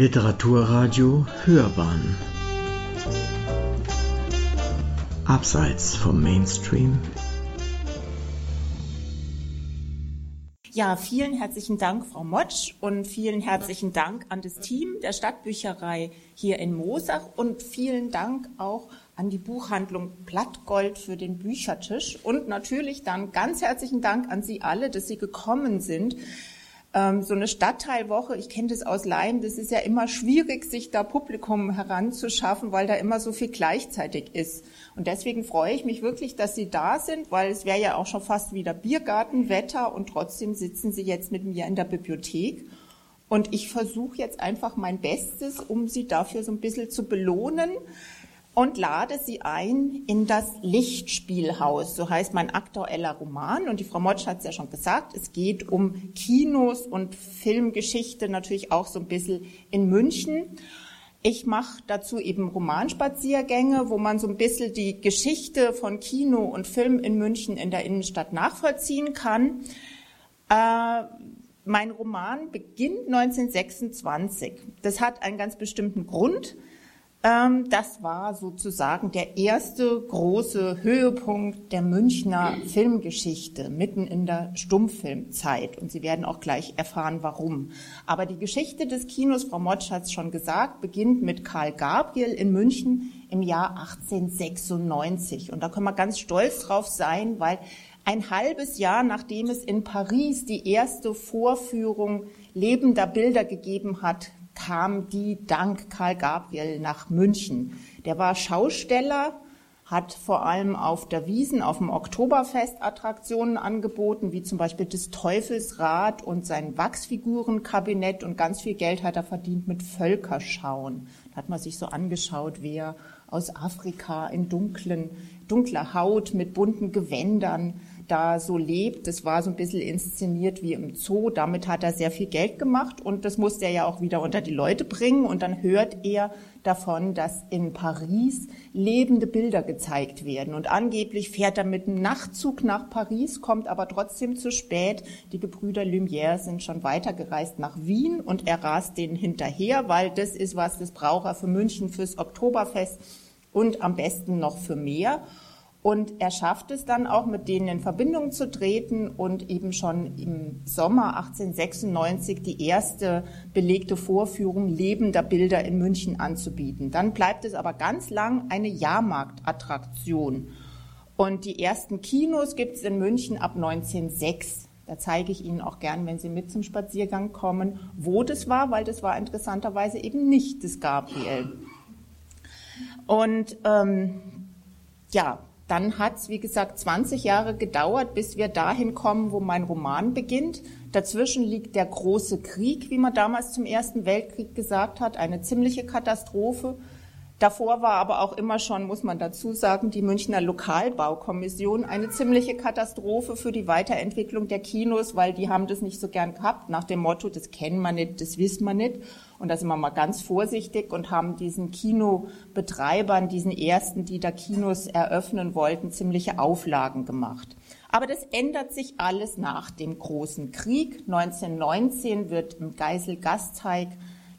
Literaturradio Hörbahn Abseits vom Mainstream Ja, vielen herzlichen Dank, Frau Motsch, und vielen herzlichen Dank an das Team der Stadtbücherei hier in Moosach und vielen Dank auch an die Buchhandlung Blattgold für den Büchertisch und natürlich dann ganz herzlichen Dank an Sie alle, dass Sie gekommen sind. Ähm, so eine Stadtteilwoche, ich kenne das aus Laien, das ist ja immer schwierig, sich da Publikum heranzuschaffen, weil da immer so viel gleichzeitig ist. Und deswegen freue ich mich wirklich, dass Sie da sind, weil es wäre ja auch schon fast wieder Biergartenwetter und trotzdem sitzen Sie jetzt mit mir in der Bibliothek. Und ich versuche jetzt einfach mein Bestes, um Sie dafür so ein bisschen zu belohnen und lade sie ein in das Lichtspielhaus. So heißt mein aktueller Roman. Und die Frau Motsch hat es ja schon gesagt, es geht um Kinos und Filmgeschichte natürlich auch so ein bisschen in München. Ich mache dazu eben Romanspaziergänge, wo man so ein bisschen die Geschichte von Kino und Film in München in der Innenstadt nachvollziehen kann. Äh, mein Roman beginnt 1926. Das hat einen ganz bestimmten Grund. Ähm, das war sozusagen der erste große Höhepunkt der Münchner Filmgeschichte, mitten in der Stummfilmzeit. Und Sie werden auch gleich erfahren, warum. Aber die Geschichte des Kinos, Frau Motsch hat es schon gesagt, beginnt mit Karl Gabriel in München im Jahr 1896. Und da können wir ganz stolz drauf sein, weil ein halbes Jahr nachdem es in Paris die erste Vorführung lebender Bilder gegeben hat, kam die dank Karl Gabriel nach München. Der war Schausteller, hat vor allem auf der Wiesen, auf dem Oktoberfest Attraktionen angeboten, wie zum Beispiel das Teufelsrad und sein Wachsfigurenkabinett und ganz viel Geld hat er verdient mit Völkerschauen. Da hat man sich so angeschaut, wer aus Afrika in dunklen, dunkler Haut mit bunten Gewändern da so lebt. Das war so ein bisschen inszeniert wie im Zoo. Damit hat er sehr viel Geld gemacht und das musste er ja auch wieder unter die Leute bringen. Und dann hört er davon, dass in Paris lebende Bilder gezeigt werden. Und angeblich fährt er mit einem Nachtzug nach Paris, kommt aber trotzdem zu spät. Die Gebrüder Lumière sind schon weitergereist nach Wien und er rast denen hinterher, weil das ist was, das braucht er für München, fürs Oktoberfest und am besten noch für mehr. Und er schafft es dann auch, mit denen in Verbindung zu treten und eben schon im Sommer 1896 die erste belegte Vorführung lebender Bilder in München anzubieten. Dann bleibt es aber ganz lang eine Jahrmarktattraktion. Und die ersten Kinos gibt es in München ab 1906. Da zeige ich Ihnen auch gern, wenn Sie mit zum Spaziergang kommen, wo das war, weil das war interessanterweise eben nicht das Gabriel. Und ähm, ja, dann hat es, wie gesagt, 20 Jahre gedauert, bis wir dahin kommen, wo mein Roman beginnt. Dazwischen liegt der große Krieg, wie man damals zum Ersten Weltkrieg gesagt hat, eine ziemliche Katastrophe. Davor war aber auch immer schon, muss man dazu sagen, die Münchner Lokalbaukommission eine ziemliche Katastrophe für die Weiterentwicklung der Kinos, weil die haben das nicht so gern gehabt, nach dem Motto, das kennen wir nicht, das wissen wir nicht. Und da sind wir mal ganz vorsichtig und haben diesen Kinobetreibern, diesen ersten, die da Kinos eröffnen wollten, ziemliche Auflagen gemacht. Aber das ändert sich alles nach dem großen Krieg. 1919 wird im Geisel Gasteig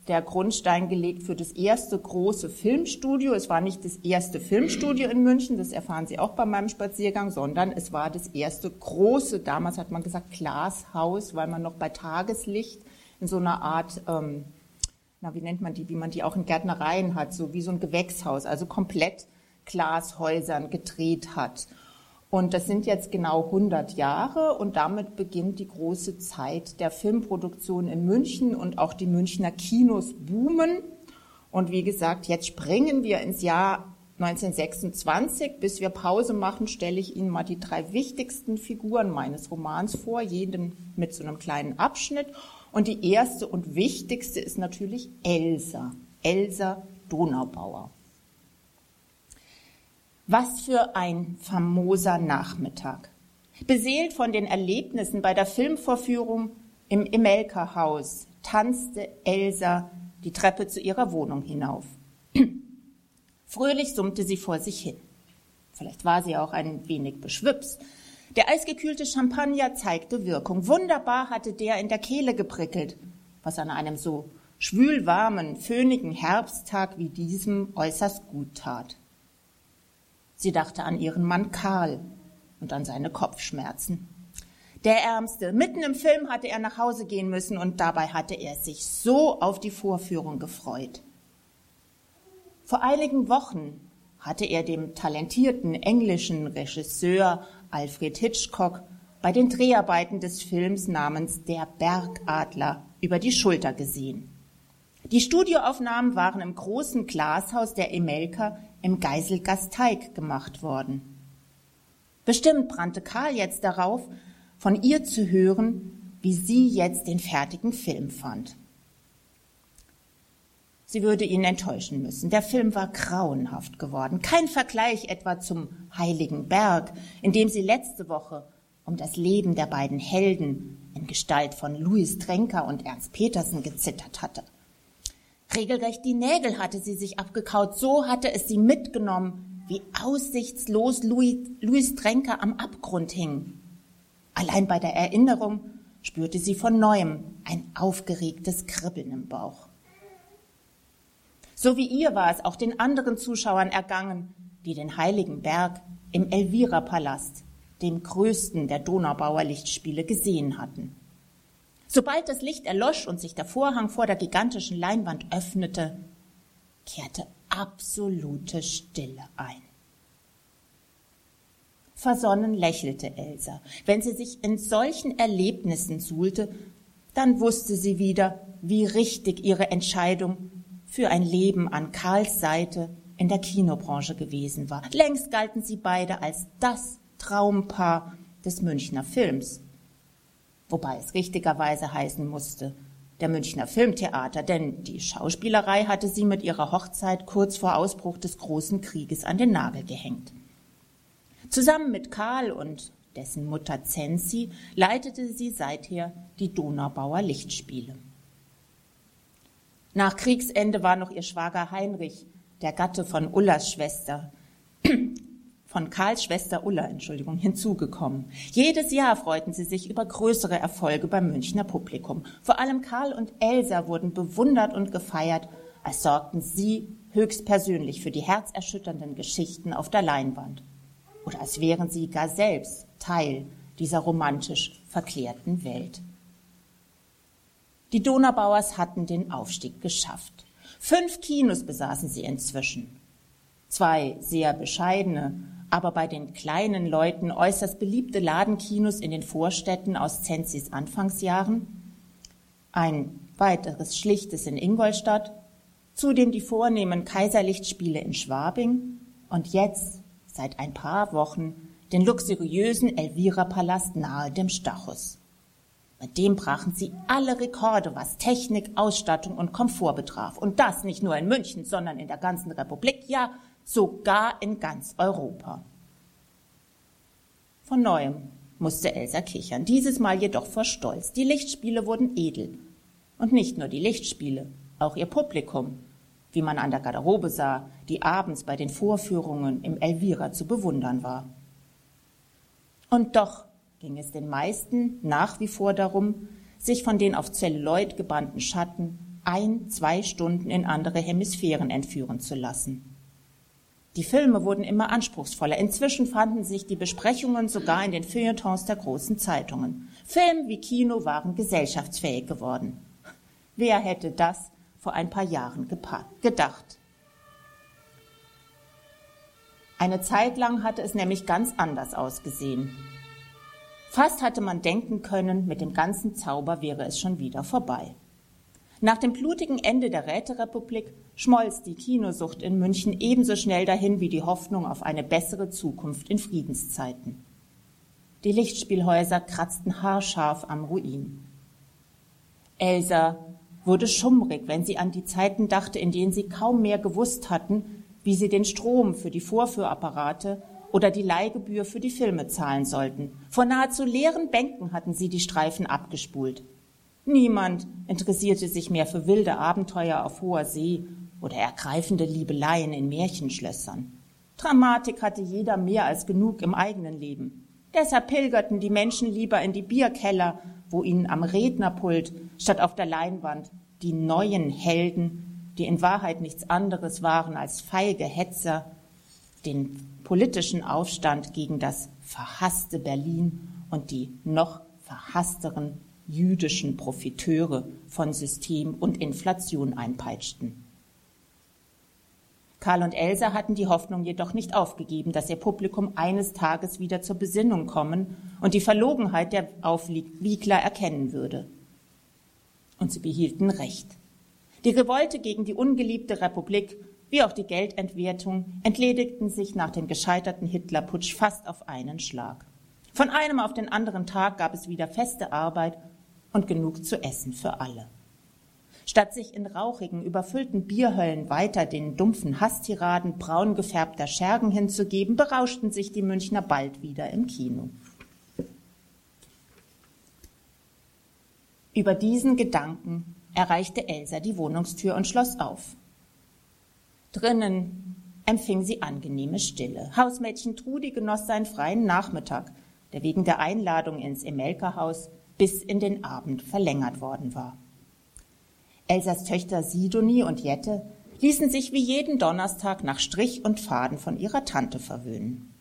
der Grundstein gelegt für das erste große Filmstudio. Es war nicht das erste Filmstudio in München, das erfahren Sie auch bei meinem Spaziergang, sondern es war das erste große, damals hat man gesagt Glashaus, weil man noch bei Tageslicht in so einer Art ähm, na, wie nennt man die, wie man die auch in Gärtnereien hat, so wie so ein Gewächshaus, also komplett Glashäusern gedreht hat. Und das sind jetzt genau 100 Jahre und damit beginnt die große Zeit der Filmproduktion in München und auch die Münchner Kinos boomen. Und wie gesagt, jetzt springen wir ins Jahr 1926. Bis wir Pause machen, stelle ich Ihnen mal die drei wichtigsten Figuren meines Romans vor, jeden mit so einem kleinen Abschnitt. Und die erste und wichtigste ist natürlich Elsa, Elsa Donaubauer. Was für ein famoser Nachmittag. Beseelt von den Erlebnissen bei der Filmvorführung im Imelka-Haus tanzte Elsa die Treppe zu ihrer Wohnung hinauf. Fröhlich summte sie vor sich hin. Vielleicht war sie auch ein wenig beschwipst, der eisgekühlte Champagner zeigte Wirkung. Wunderbar hatte der in der Kehle geprickelt, was an einem so schwülwarmen, föhnigen Herbsttag wie diesem äußerst gut tat. Sie dachte an ihren Mann Karl und an seine Kopfschmerzen. Der Ärmste. Mitten im Film hatte er nach Hause gehen müssen und dabei hatte er sich so auf die Vorführung gefreut. Vor einigen Wochen hatte er dem talentierten englischen Regisseur Alfred Hitchcock bei den Dreharbeiten des Films namens Der Bergadler über die Schulter gesehen. Die Studioaufnahmen waren im großen Glashaus der Emelka im Geiselgasteig gemacht worden. Bestimmt brannte Karl jetzt darauf, von ihr zu hören, wie sie jetzt den fertigen Film fand. Sie würde ihn enttäuschen müssen. Der Film war grauenhaft geworden. Kein Vergleich etwa zum Heiligen Berg, in dem sie letzte Woche um das Leben der beiden Helden in Gestalt von Louis Trenker und Ernst Petersen gezittert hatte. Regelrecht die Nägel hatte sie sich abgekaut, so hatte es sie mitgenommen, wie aussichtslos Louis, Louis Trenker am Abgrund hing. Allein bei der Erinnerung spürte sie von neuem ein aufgeregtes Kribbeln im Bauch. So wie ihr war es auch den anderen Zuschauern ergangen, die den heiligen Berg im Elvira-Palast, dem größten der Donaubauer Lichtspiele, gesehen hatten. Sobald das Licht erlosch und sich der Vorhang vor der gigantischen Leinwand öffnete, kehrte absolute Stille ein. Versonnen lächelte Elsa. Wenn sie sich in solchen Erlebnissen suhlte, dann wusste sie wieder, wie richtig ihre Entscheidung für ein Leben an Karls Seite in der Kinobranche gewesen war. Längst galten sie beide als das Traumpaar des Münchner Films. Wobei es richtigerweise heißen musste, der Münchner Filmtheater, denn die Schauspielerei hatte sie mit ihrer Hochzeit kurz vor Ausbruch des großen Krieges an den Nagel gehängt. Zusammen mit Karl und dessen Mutter Zenzi leitete sie seither die Donaubauer Lichtspiele. Nach Kriegsende war noch ihr Schwager Heinrich, der Gatte von Ullas Schwester, von Karls Schwester Ulla, Entschuldigung, hinzugekommen. Jedes Jahr freuten sie sich über größere Erfolge beim Münchner Publikum. Vor allem Karl und Elsa wurden bewundert und gefeiert, als sorgten sie höchstpersönlich für die herzerschütternden Geschichten auf der Leinwand oder als wären sie gar selbst Teil dieser romantisch verklärten Welt. Die Donaubauers hatten den Aufstieg geschafft. Fünf Kinos besaßen sie inzwischen. Zwei sehr bescheidene, aber bei den kleinen Leuten äußerst beliebte Ladenkinos in den Vorstädten aus Zenzis Anfangsjahren, ein weiteres schlichtes in Ingolstadt, zudem die vornehmen Kaiserlichtspiele in Schwabing und jetzt seit ein paar Wochen den luxuriösen Elvira-Palast nahe dem Stachus. Mit dem brachen sie alle Rekorde, was Technik, Ausstattung und Komfort betraf. Und das nicht nur in München, sondern in der ganzen Republik, ja sogar in ganz Europa. Von neuem musste Elsa kichern, dieses Mal jedoch vor Stolz. Die Lichtspiele wurden edel. Und nicht nur die Lichtspiele, auch ihr Publikum, wie man an der Garderobe sah, die abends bei den Vorführungen im Elvira zu bewundern war. Und doch ging es den meisten nach wie vor darum, sich von den auf Zelluloid gebannten Schatten ein, zwei Stunden in andere Hemisphären entführen zu lassen. Die Filme wurden immer anspruchsvoller. Inzwischen fanden sich die Besprechungen sogar in den Feuilletons der großen Zeitungen. Film wie Kino waren gesellschaftsfähig geworden. Wer hätte das vor ein paar Jahren gedacht. Eine Zeit lang hatte es nämlich ganz anders ausgesehen. Fast hatte man denken können, mit dem ganzen Zauber wäre es schon wieder vorbei. Nach dem blutigen Ende der Räterepublik schmolz die Kinosucht in München ebenso schnell dahin wie die Hoffnung auf eine bessere Zukunft in Friedenszeiten. Die Lichtspielhäuser kratzten haarscharf am Ruin. Elsa wurde schummrig, wenn sie an die Zeiten dachte, in denen sie kaum mehr gewusst hatten, wie sie den Strom für die Vorführapparate oder die Leihgebühr für die Filme zahlen sollten. Vor nahezu leeren Bänken hatten sie die Streifen abgespult. Niemand interessierte sich mehr für wilde Abenteuer auf hoher See oder ergreifende Liebeleien in Märchenschlössern. Dramatik hatte jeder mehr als genug im eigenen Leben. Deshalb pilgerten die Menschen lieber in die Bierkeller wo ihnen am Rednerpult statt auf der Leinwand die neuen Helden, die in Wahrheit nichts anderes waren als feige Hetzer, den politischen Aufstand gegen das verhasste Berlin und die noch verhassteren jüdischen Profiteure von System und Inflation einpeitschten. Karl und Elsa hatten die Hoffnung jedoch nicht aufgegeben, dass ihr Publikum eines Tages wieder zur Besinnung kommen und die Verlogenheit der Aufwiegler erkennen würde. Und sie behielten Recht. Die Revolte gegen die ungeliebte Republik wie auch die Geldentwertung entledigten sich nach dem gescheiterten Hitlerputsch fast auf einen Schlag. Von einem auf den anderen Tag gab es wieder feste Arbeit und genug zu essen für alle. Statt sich in rauchigen, überfüllten Bierhöllen weiter den dumpfen Hasstiraden braun gefärbter Schergen hinzugeben, berauschten sich die Münchner bald wieder im Kino. Über diesen Gedanken erreichte Elsa die Wohnungstür und schloss auf. Drinnen empfing sie angenehme Stille. Hausmädchen Trudi genoss seinen freien Nachmittag, der wegen der Einladung ins Emelka-Haus bis in den Abend verlängert worden war. Elsas Töchter Sidonie und Jette ließen sich wie jeden Donnerstag nach Strich und Faden von ihrer Tante verwöhnen.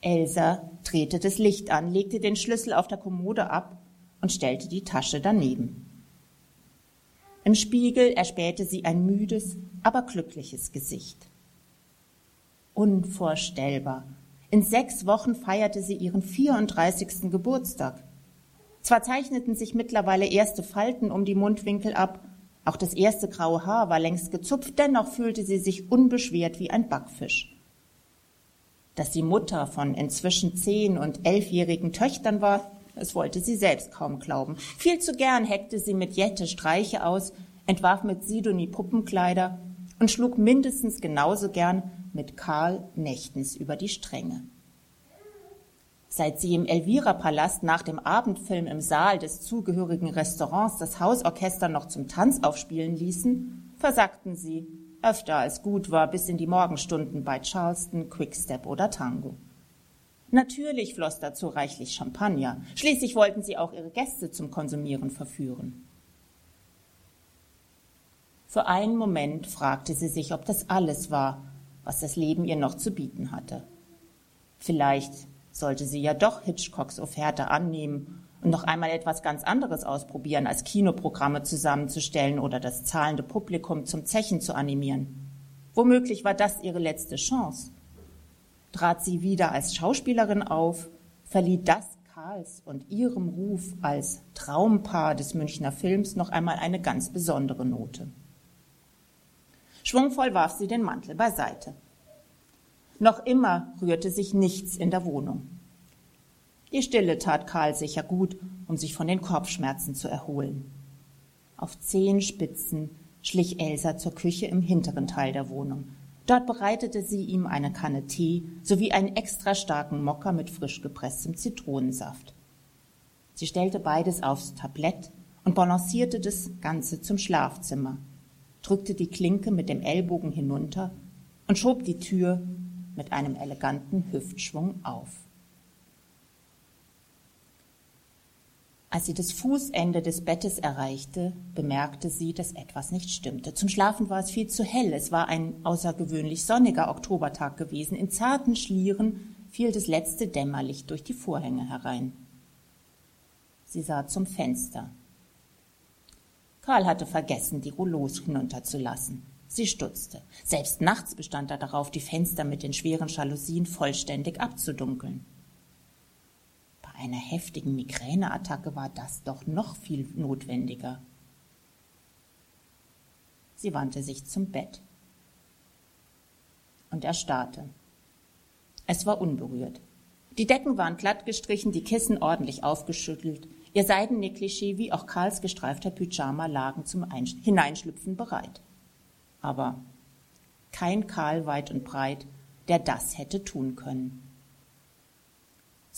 Elsa drehte das Licht an, legte den Schlüssel auf der Kommode ab und stellte die Tasche daneben. Im Spiegel erspähte sie ein müdes, aber glückliches Gesicht. Unvorstellbar. In sechs Wochen feierte sie ihren 34. Geburtstag. Zwar zeichneten sich mittlerweile erste Falten um die Mundwinkel ab, auch das erste graue Haar war längst gezupft, dennoch fühlte sie sich unbeschwert wie ein Backfisch. Dass sie Mutter von inzwischen zehn- und elfjährigen Töchtern war, das wollte sie selbst kaum glauben. Viel zu gern heckte sie mit Jette Streiche aus, entwarf mit Sidonie Puppenkleider und schlug mindestens genauso gern mit Karl nächtens über die Stränge. Seit sie im Elvira-Palast nach dem Abendfilm im Saal des zugehörigen Restaurants das Hausorchester noch zum Tanz aufspielen ließen, versagten sie, öfter als gut war, bis in die Morgenstunden bei Charleston, Quickstep oder Tango. Natürlich floss dazu reichlich Champagner. Schließlich wollten sie auch ihre Gäste zum Konsumieren verführen. Für einen Moment fragte sie sich, ob das alles war, was das Leben ihr noch zu bieten hatte. Vielleicht sollte sie ja doch Hitchcocks Offerte annehmen und noch einmal etwas ganz anderes ausprobieren, als Kinoprogramme zusammenzustellen oder das zahlende Publikum zum Zechen zu animieren. Womöglich war das ihre letzte Chance. Trat sie wieder als Schauspielerin auf, verlieh das Karls und ihrem Ruf als Traumpaar des Münchner Films noch einmal eine ganz besondere Note. Schwungvoll warf sie den Mantel beiseite. Noch immer rührte sich nichts in der Wohnung. Die Stille tat Karl sicher gut, um sich von den Kopfschmerzen zu erholen. Auf Zehenspitzen schlich Elsa zur Küche im hinteren Teil der Wohnung. Dort bereitete sie ihm eine Kanne Tee sowie einen extra starken Mokka mit frisch gepresstem Zitronensaft. Sie stellte beides aufs Tablett und balancierte das Ganze zum Schlafzimmer, drückte die Klinke mit dem Ellbogen hinunter und schob die Tür mit einem eleganten Hüftschwung auf. Als sie das Fußende des Bettes erreichte, bemerkte sie, dass etwas nicht stimmte. Zum Schlafen war es viel zu hell. Es war ein außergewöhnlich sonniger Oktobertag gewesen. In zarten Schlieren fiel das letzte Dämmerlicht durch die Vorhänge herein. Sie sah zum Fenster. Karl hatte vergessen, die Rouleaus hinunterzulassen. Sie stutzte. Selbst nachts bestand er darauf, die Fenster mit den schweren Jalousien vollständig abzudunkeln. Einer heftigen Migräneattacke war das doch noch viel notwendiger. Sie wandte sich zum Bett. Und er starrte. Es war unberührt. Die Decken waren glatt gestrichen, die Kissen ordentlich aufgeschüttelt, ihr Seidennegligé wie auch Karls gestreifter Pyjama lagen zum Hineinschlüpfen bereit aber kein Karl weit und breit, der das hätte tun können.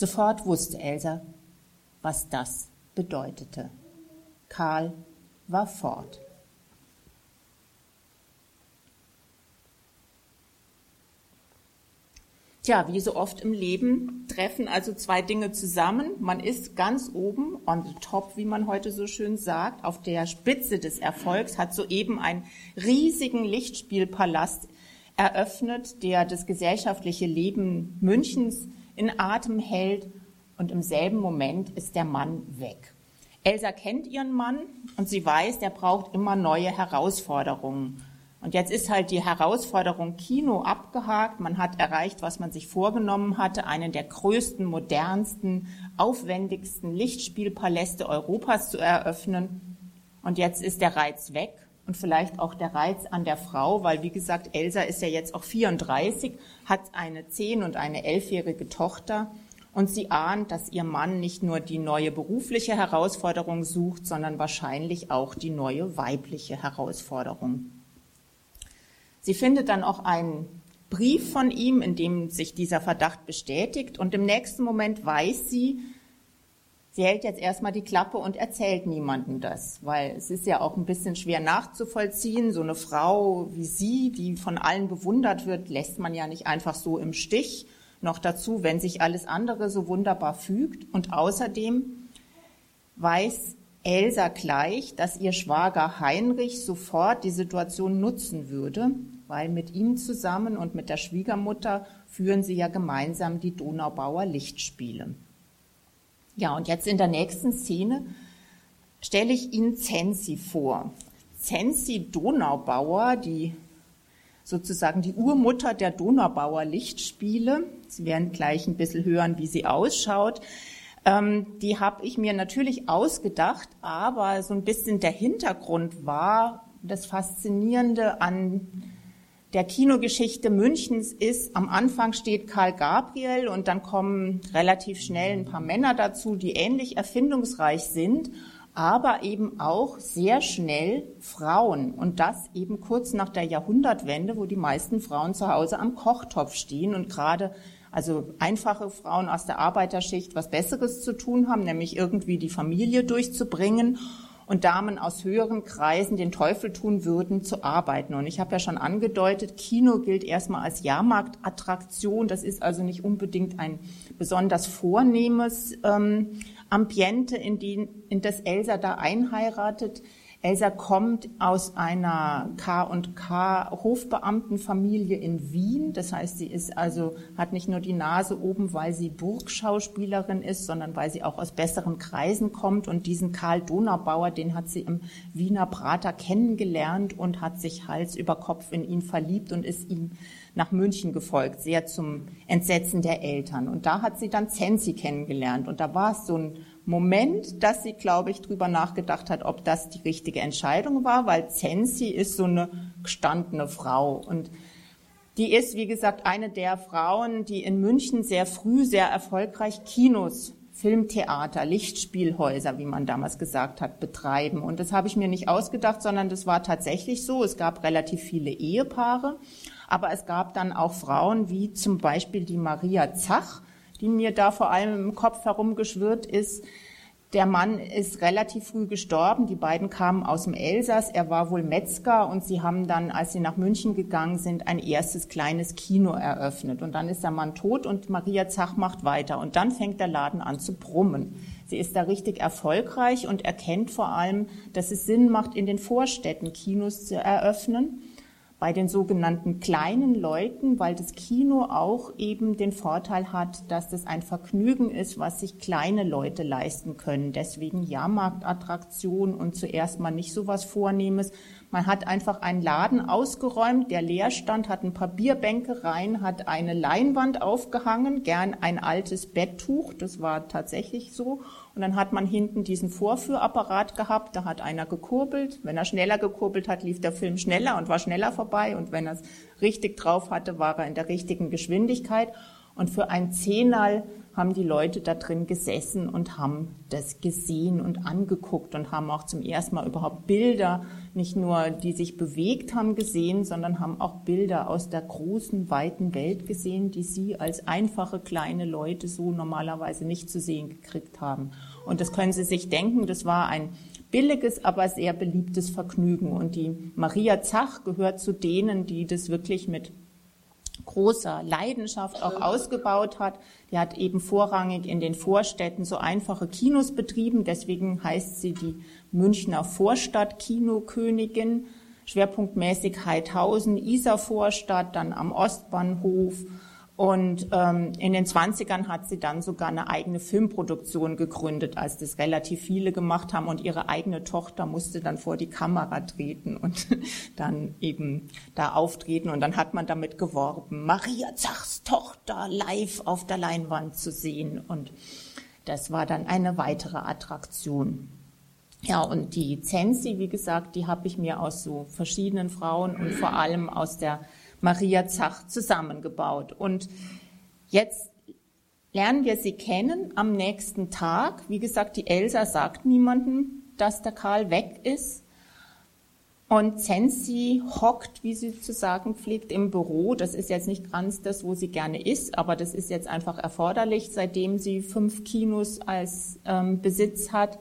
Sofort wusste Elsa, was das bedeutete. Karl war fort. Tja, wie so oft im Leben treffen also zwei Dinge zusammen. Man ist ganz oben, on the top, wie man heute so schön sagt, auf der Spitze des Erfolgs, hat soeben einen riesigen Lichtspielpalast eröffnet, der das gesellschaftliche Leben Münchens in Atem hält und im selben Moment ist der Mann weg. Elsa kennt ihren Mann und sie weiß, der braucht immer neue Herausforderungen. Und jetzt ist halt die Herausforderung Kino abgehakt. Man hat erreicht, was man sich vorgenommen hatte, einen der größten, modernsten, aufwendigsten Lichtspielpaläste Europas zu eröffnen. Und jetzt ist der Reiz weg und vielleicht auch der Reiz an der Frau, weil wie gesagt, Elsa ist ja jetzt auch 34, hat eine 10- und eine 11-jährige Tochter und sie ahnt, dass ihr Mann nicht nur die neue berufliche Herausforderung sucht, sondern wahrscheinlich auch die neue weibliche Herausforderung. Sie findet dann auch einen Brief von ihm, in dem sich dieser Verdacht bestätigt und im nächsten Moment weiß sie, sie hält jetzt erstmal die Klappe und erzählt niemandem das, weil es ist ja auch ein bisschen schwer nachzuvollziehen. So eine Frau wie sie, die von allen bewundert wird, lässt man ja nicht einfach so im Stich. Noch dazu, wenn sich alles andere so wunderbar fügt. Und außerdem weiß Elsa gleich, dass ihr Schwager Heinrich sofort die Situation nutzen würde, weil mit ihm zusammen und mit der Schwiegermutter führen sie ja gemeinsam die Donaubauer Lichtspiele. Ja, und jetzt in der nächsten Szene stelle ich Ihnen Zensi vor. Zensi Donaubauer, die sozusagen die Urmutter der Donaubauer Lichtspiele. Sie werden gleich ein bisschen hören, wie sie ausschaut. Ähm, die habe ich mir natürlich ausgedacht, aber so ein bisschen der Hintergrund war das Faszinierende an der Kinogeschichte Münchens ist, am Anfang steht Karl Gabriel und dann kommen relativ schnell ein paar Männer dazu, die ähnlich erfindungsreich sind, aber eben auch sehr schnell Frauen. Und das eben kurz nach der Jahrhundertwende, wo die meisten Frauen zu Hause am Kochtopf stehen und gerade also einfache Frauen aus der Arbeiterschicht was Besseres zu tun haben, nämlich irgendwie die Familie durchzubringen und Damen aus höheren Kreisen den Teufel tun würden, zu arbeiten. Und ich habe ja schon angedeutet, Kino gilt erstmal als Jahrmarktattraktion. Das ist also nicht unbedingt ein besonders vornehmes ähm, Ambiente, in, die, in das Elsa da einheiratet. Elsa kommt aus einer K&K Hofbeamtenfamilie in Wien. Das heißt, sie ist also, hat nicht nur die Nase oben, weil sie Burgschauspielerin ist, sondern weil sie auch aus besseren Kreisen kommt. Und diesen Karl Donaubauer, den hat sie im Wiener Prater kennengelernt und hat sich Hals über Kopf in ihn verliebt und ist ihm nach München gefolgt, sehr zum Entsetzen der Eltern. Und da hat sie dann Zensi kennengelernt. Und da war es so ein Moment, dass sie, glaube ich, drüber nachgedacht hat, ob das die richtige Entscheidung war, weil Zensi ist so eine gestandene Frau und die ist, wie gesagt, eine der Frauen, die in München sehr früh sehr erfolgreich Kinos, Filmtheater, Lichtspielhäuser, wie man damals gesagt hat, betreiben. Und das habe ich mir nicht ausgedacht, sondern das war tatsächlich so. Es gab relativ viele Ehepaare, aber es gab dann auch Frauen wie zum Beispiel die Maria Zach, die mir da vor allem im Kopf herumgeschwirrt ist. Der Mann ist relativ früh gestorben. Die beiden kamen aus dem Elsass. Er war wohl Metzger und sie haben dann, als sie nach München gegangen sind, ein erstes kleines Kino eröffnet. Und dann ist der Mann tot und Maria Zach macht weiter. Und dann fängt der Laden an zu brummen. Sie ist da richtig erfolgreich und erkennt vor allem, dass es Sinn macht, in den Vorstädten Kinos zu eröffnen bei den sogenannten kleinen Leuten, weil das Kino auch eben den Vorteil hat, dass das ein Vergnügen ist, was sich kleine Leute leisten können. Deswegen Jahrmarktattraktion und zuerst mal nicht so was Vornehmes. Man hat einfach einen Laden ausgeräumt, der leer stand, hat ein paar Bierbänke rein, hat eine Leinwand aufgehangen, gern ein altes Betttuch, das war tatsächlich so, und dann hat man hinten diesen Vorführapparat gehabt, da hat einer gekurbelt. Wenn er schneller gekurbelt hat, lief der Film schneller und war schneller vorbei. Und wenn er es richtig drauf hatte, war er in der richtigen Geschwindigkeit. Und für ein Zehnerl haben die Leute da drin gesessen und haben das gesehen und angeguckt und haben auch zum ersten Mal überhaupt Bilder, nicht nur die sich bewegt haben gesehen, sondern haben auch Bilder aus der großen, weiten Welt gesehen, die sie als einfache kleine Leute so normalerweise nicht zu sehen gekriegt haben. Und das können Sie sich denken, das war ein billiges, aber sehr beliebtes Vergnügen. Und die Maria Zach gehört zu denen, die das wirklich mit großer Leidenschaft auch ausgebaut hat. Die hat eben vorrangig in den Vorstädten so einfache Kinos betrieben. Deswegen heißt sie die Münchner Vorstadt-Kinokönigin. Schwerpunktmäßig Heidhausen, Isarvorstadt, dann am Ostbahnhof und ähm, in den 20ern hat sie dann sogar eine eigene Filmproduktion gegründet, als das relativ viele gemacht haben. Und ihre eigene Tochter musste dann vor die Kamera treten und dann eben da auftreten. Und dann hat man damit geworben, Maria Zachs Tochter live auf der Leinwand zu sehen. Und das war dann eine weitere Attraktion. Ja, und die Zensi, wie gesagt, die habe ich mir aus so verschiedenen Frauen und vor allem aus der Maria Zach zusammengebaut. Und jetzt lernen wir sie kennen am nächsten Tag. Wie gesagt, die Elsa sagt niemandem, dass der Karl weg ist. Und Zensi hockt, wie sie zu sagen pflegt, im Büro. Das ist jetzt nicht ganz das, wo sie gerne ist, aber das ist jetzt einfach erforderlich, seitdem sie fünf Kinos als ähm, Besitz hat.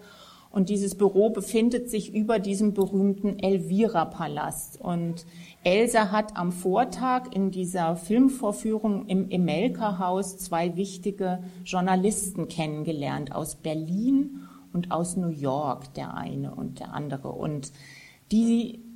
Und dieses Büro befindet sich über diesem berühmten Elvira-Palast. Und Elsa hat am Vortag in dieser Filmvorführung im Emelka-Haus zwei wichtige Journalisten kennengelernt aus Berlin und aus New York, der eine und der andere. Und die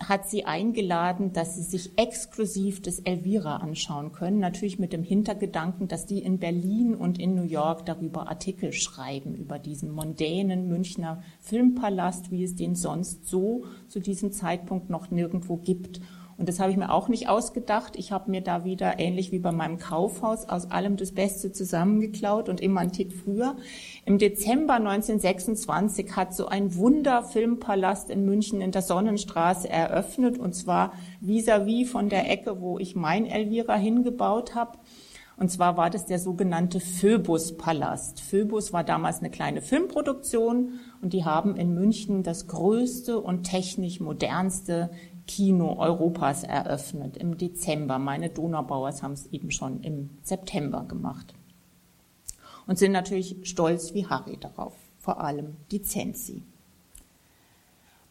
hat sie eingeladen, dass sie sich exklusiv das Elvira anschauen können. Natürlich mit dem Hintergedanken, dass die in Berlin und in New York darüber Artikel schreiben, über diesen mondänen Münchner Filmpalast, wie es den sonst so zu diesem Zeitpunkt noch nirgendwo gibt. Und das habe ich mir auch nicht ausgedacht. Ich habe mir da wieder, ähnlich wie bei meinem Kaufhaus, aus allem das Beste zusammengeklaut und immer einen Tick früher. Im Dezember 1926 hat so ein Wunderfilmpalast in München in der Sonnenstraße eröffnet und zwar vis-à-vis -vis von der Ecke, wo ich mein Elvira hingebaut habe. Und zwar war das der sogenannte Phoebus-Palast. Phoebus war damals eine kleine Filmproduktion und die haben in München das größte und technisch modernste Kino Europas eröffnet im Dezember. Meine Donaubauers haben es eben schon im September gemacht. Und sind natürlich stolz wie Harry darauf, vor allem die Zensi.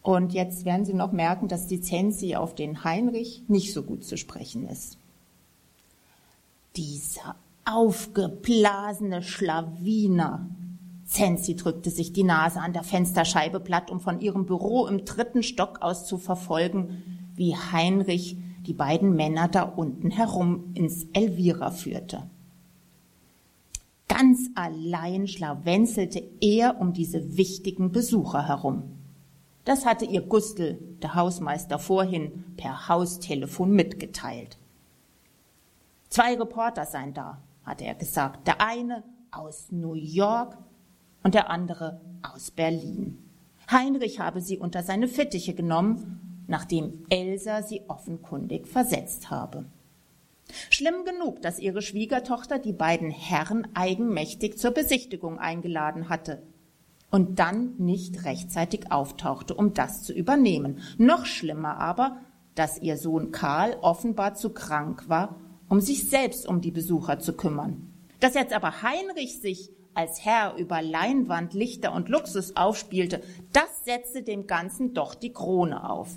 Und jetzt werden Sie noch merken, dass die Zensi auf den Heinrich nicht so gut zu sprechen ist. Dieser aufgeblasene Schlawiner. Zensi drückte sich die Nase an der Fensterscheibe platt, um von ihrem Büro im dritten Stock aus zu verfolgen, wie Heinrich die beiden Männer da unten herum ins Elvira führte. Ganz allein schlawenzelte er um diese wichtigen Besucher herum. Das hatte ihr Gustl, der Hausmeister, vorhin per Haustelefon mitgeteilt. Zwei Reporter seien da, hatte er gesagt. Der eine aus New York und der andere aus Berlin. Heinrich habe sie unter seine Fittiche genommen nachdem Elsa sie offenkundig versetzt habe. Schlimm genug, dass ihre Schwiegertochter die beiden Herren eigenmächtig zur Besichtigung eingeladen hatte und dann nicht rechtzeitig auftauchte, um das zu übernehmen. Noch schlimmer aber, dass ihr Sohn Karl offenbar zu krank war, um sich selbst um die Besucher zu kümmern. Dass jetzt aber Heinrich sich als Herr über Leinwand, Lichter und Luxus aufspielte, das setzte dem Ganzen doch die Krone auf.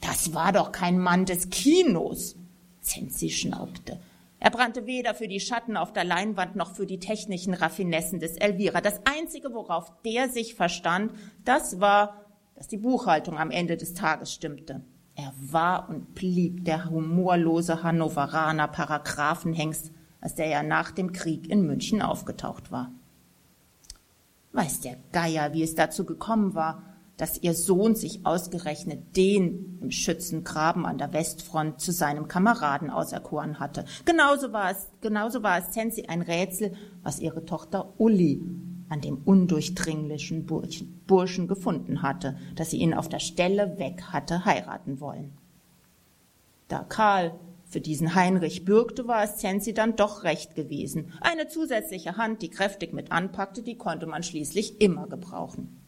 Das war doch kein Mann des Kinos. Zenzi schnaubte. Er brannte weder für die Schatten auf der Leinwand noch für die technischen Raffinessen des Elvira. Das Einzige, worauf der sich verstand, das war, dass die Buchhaltung am Ende des Tages stimmte. Er war und blieb der humorlose Hannoveraner Paragraphenhengst, als der ja nach dem Krieg in München aufgetaucht war. Weiß der Geier, wie es dazu gekommen war, dass ihr Sohn sich ausgerechnet den im Schützengraben an der Westfront zu seinem Kameraden auserkoren hatte. Genauso war es, genauso war es Zensi ein Rätsel, was ihre Tochter Uli an dem undurchdringlichen Burschen, Burschen gefunden hatte, dass sie ihn auf der Stelle weg hatte heiraten wollen. Da Karl für diesen Heinrich bürgte, war es Zensi dann doch recht gewesen. Eine zusätzliche Hand, die kräftig mit anpackte, die konnte man schließlich immer gebrauchen.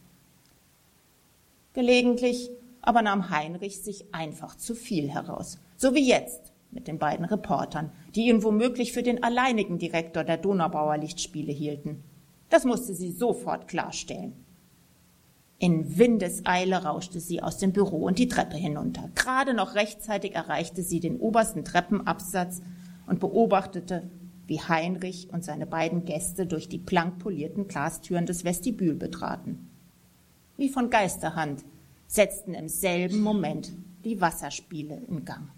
Gelegentlich aber nahm Heinrich sich einfach zu viel heraus. So wie jetzt mit den beiden Reportern, die ihn womöglich für den alleinigen Direktor der Donaubauer Lichtspiele hielten. Das musste sie sofort klarstellen. In Windeseile rauschte sie aus dem Büro und die Treppe hinunter. Gerade noch rechtzeitig erreichte sie den obersten Treppenabsatz, und beobachtete, wie Heinrich und seine beiden Gäste durch die plankpolierten Glastüren des Vestibül betraten. Wie von Geisterhand setzten im selben Moment die Wasserspiele in Gang.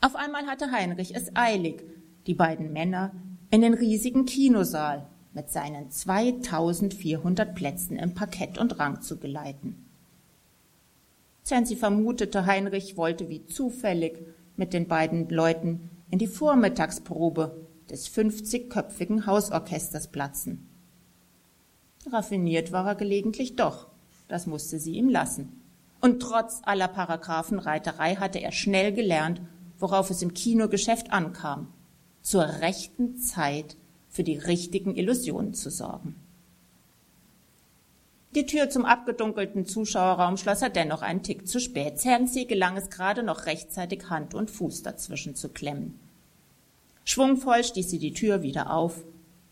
Auf einmal hatte Heinrich es eilig, die beiden Männer in den riesigen Kinosaal mit seinen 2400 Plätzen im Parkett und Rang zu geleiten. Zensi vermutete, Heinrich wollte wie zufällig mit den beiden Leuten in die Vormittagsprobe des 50-köpfigen Hausorchesters platzen. Raffiniert war er gelegentlich doch, das musste sie ihm lassen. Und trotz aller Paragraphenreiterei hatte er schnell gelernt, worauf es im Kinogeschäft ankam, zur rechten Zeit für die richtigen Illusionen zu sorgen. Die Tür zum abgedunkelten Zuschauerraum schloss er dennoch einen Tick zu spät. Zancy gelang es gerade noch rechtzeitig, Hand und Fuß dazwischen zu klemmen. Schwungvoll stieß sie die Tür wieder auf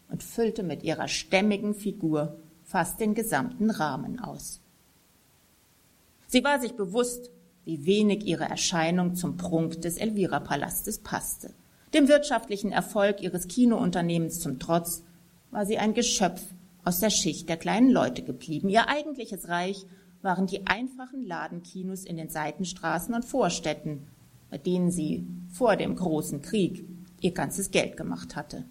und füllte mit ihrer stämmigen Figur fast den gesamten Rahmen aus. Sie war sich bewusst, wie wenig ihre Erscheinung zum Prunk des Elvira-Palastes passte. Dem wirtschaftlichen Erfolg ihres Kinounternehmens zum Trotz war sie ein Geschöpf aus der Schicht der kleinen Leute geblieben. Ihr eigentliches Reich waren die einfachen Ladenkinos in den Seitenstraßen und Vorstädten, bei denen sie vor dem großen Krieg ihr ganzes Geld gemacht hatte.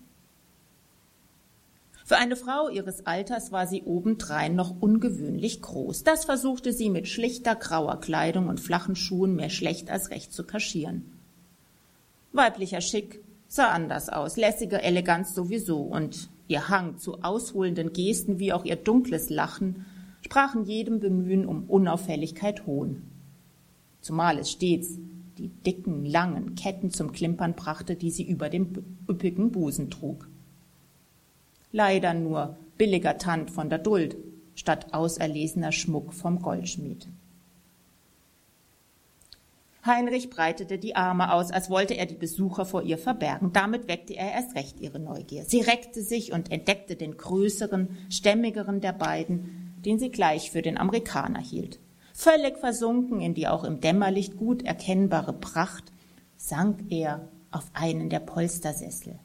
Für eine Frau ihres Alters war sie obendrein noch ungewöhnlich groß. Das versuchte sie mit schlichter grauer Kleidung und flachen Schuhen mehr schlecht als recht zu kaschieren. Weiblicher Schick sah anders aus, lässige Eleganz sowieso und ihr Hang zu ausholenden Gesten wie auch ihr dunkles Lachen sprachen jedem Bemühen um Unauffälligkeit Hohn. Zumal es stets die dicken, langen Ketten zum Klimpern brachte, die sie über dem üppigen Busen trug. Leider nur billiger Tand von der Duld statt auserlesener Schmuck vom Goldschmied. Heinrich breitete die Arme aus, als wollte er die Besucher vor ihr verbergen. Damit weckte er erst recht ihre Neugier. Sie reckte sich und entdeckte den größeren, stämmigeren der beiden, den sie gleich für den Amerikaner hielt. Völlig versunken in die auch im Dämmerlicht gut erkennbare Pracht, sank er auf einen der Polstersessel.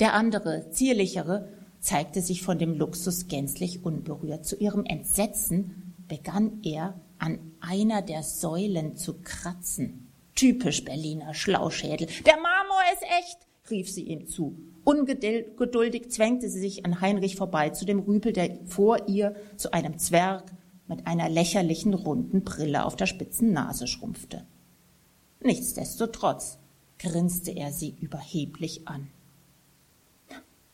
Der andere, zierlichere, zeigte sich von dem Luxus gänzlich unberührt. Zu ihrem Entsetzen begann er an einer der Säulen zu kratzen. Typisch Berliner Schlauschädel. Der Marmor ist echt, rief sie ihm zu. Ungeduldig zwängte sie sich an Heinrich vorbei zu dem Rüpel, der vor ihr zu einem Zwerg mit einer lächerlichen runden Brille auf der spitzen Nase schrumpfte. Nichtsdestotrotz grinste er sie überheblich an.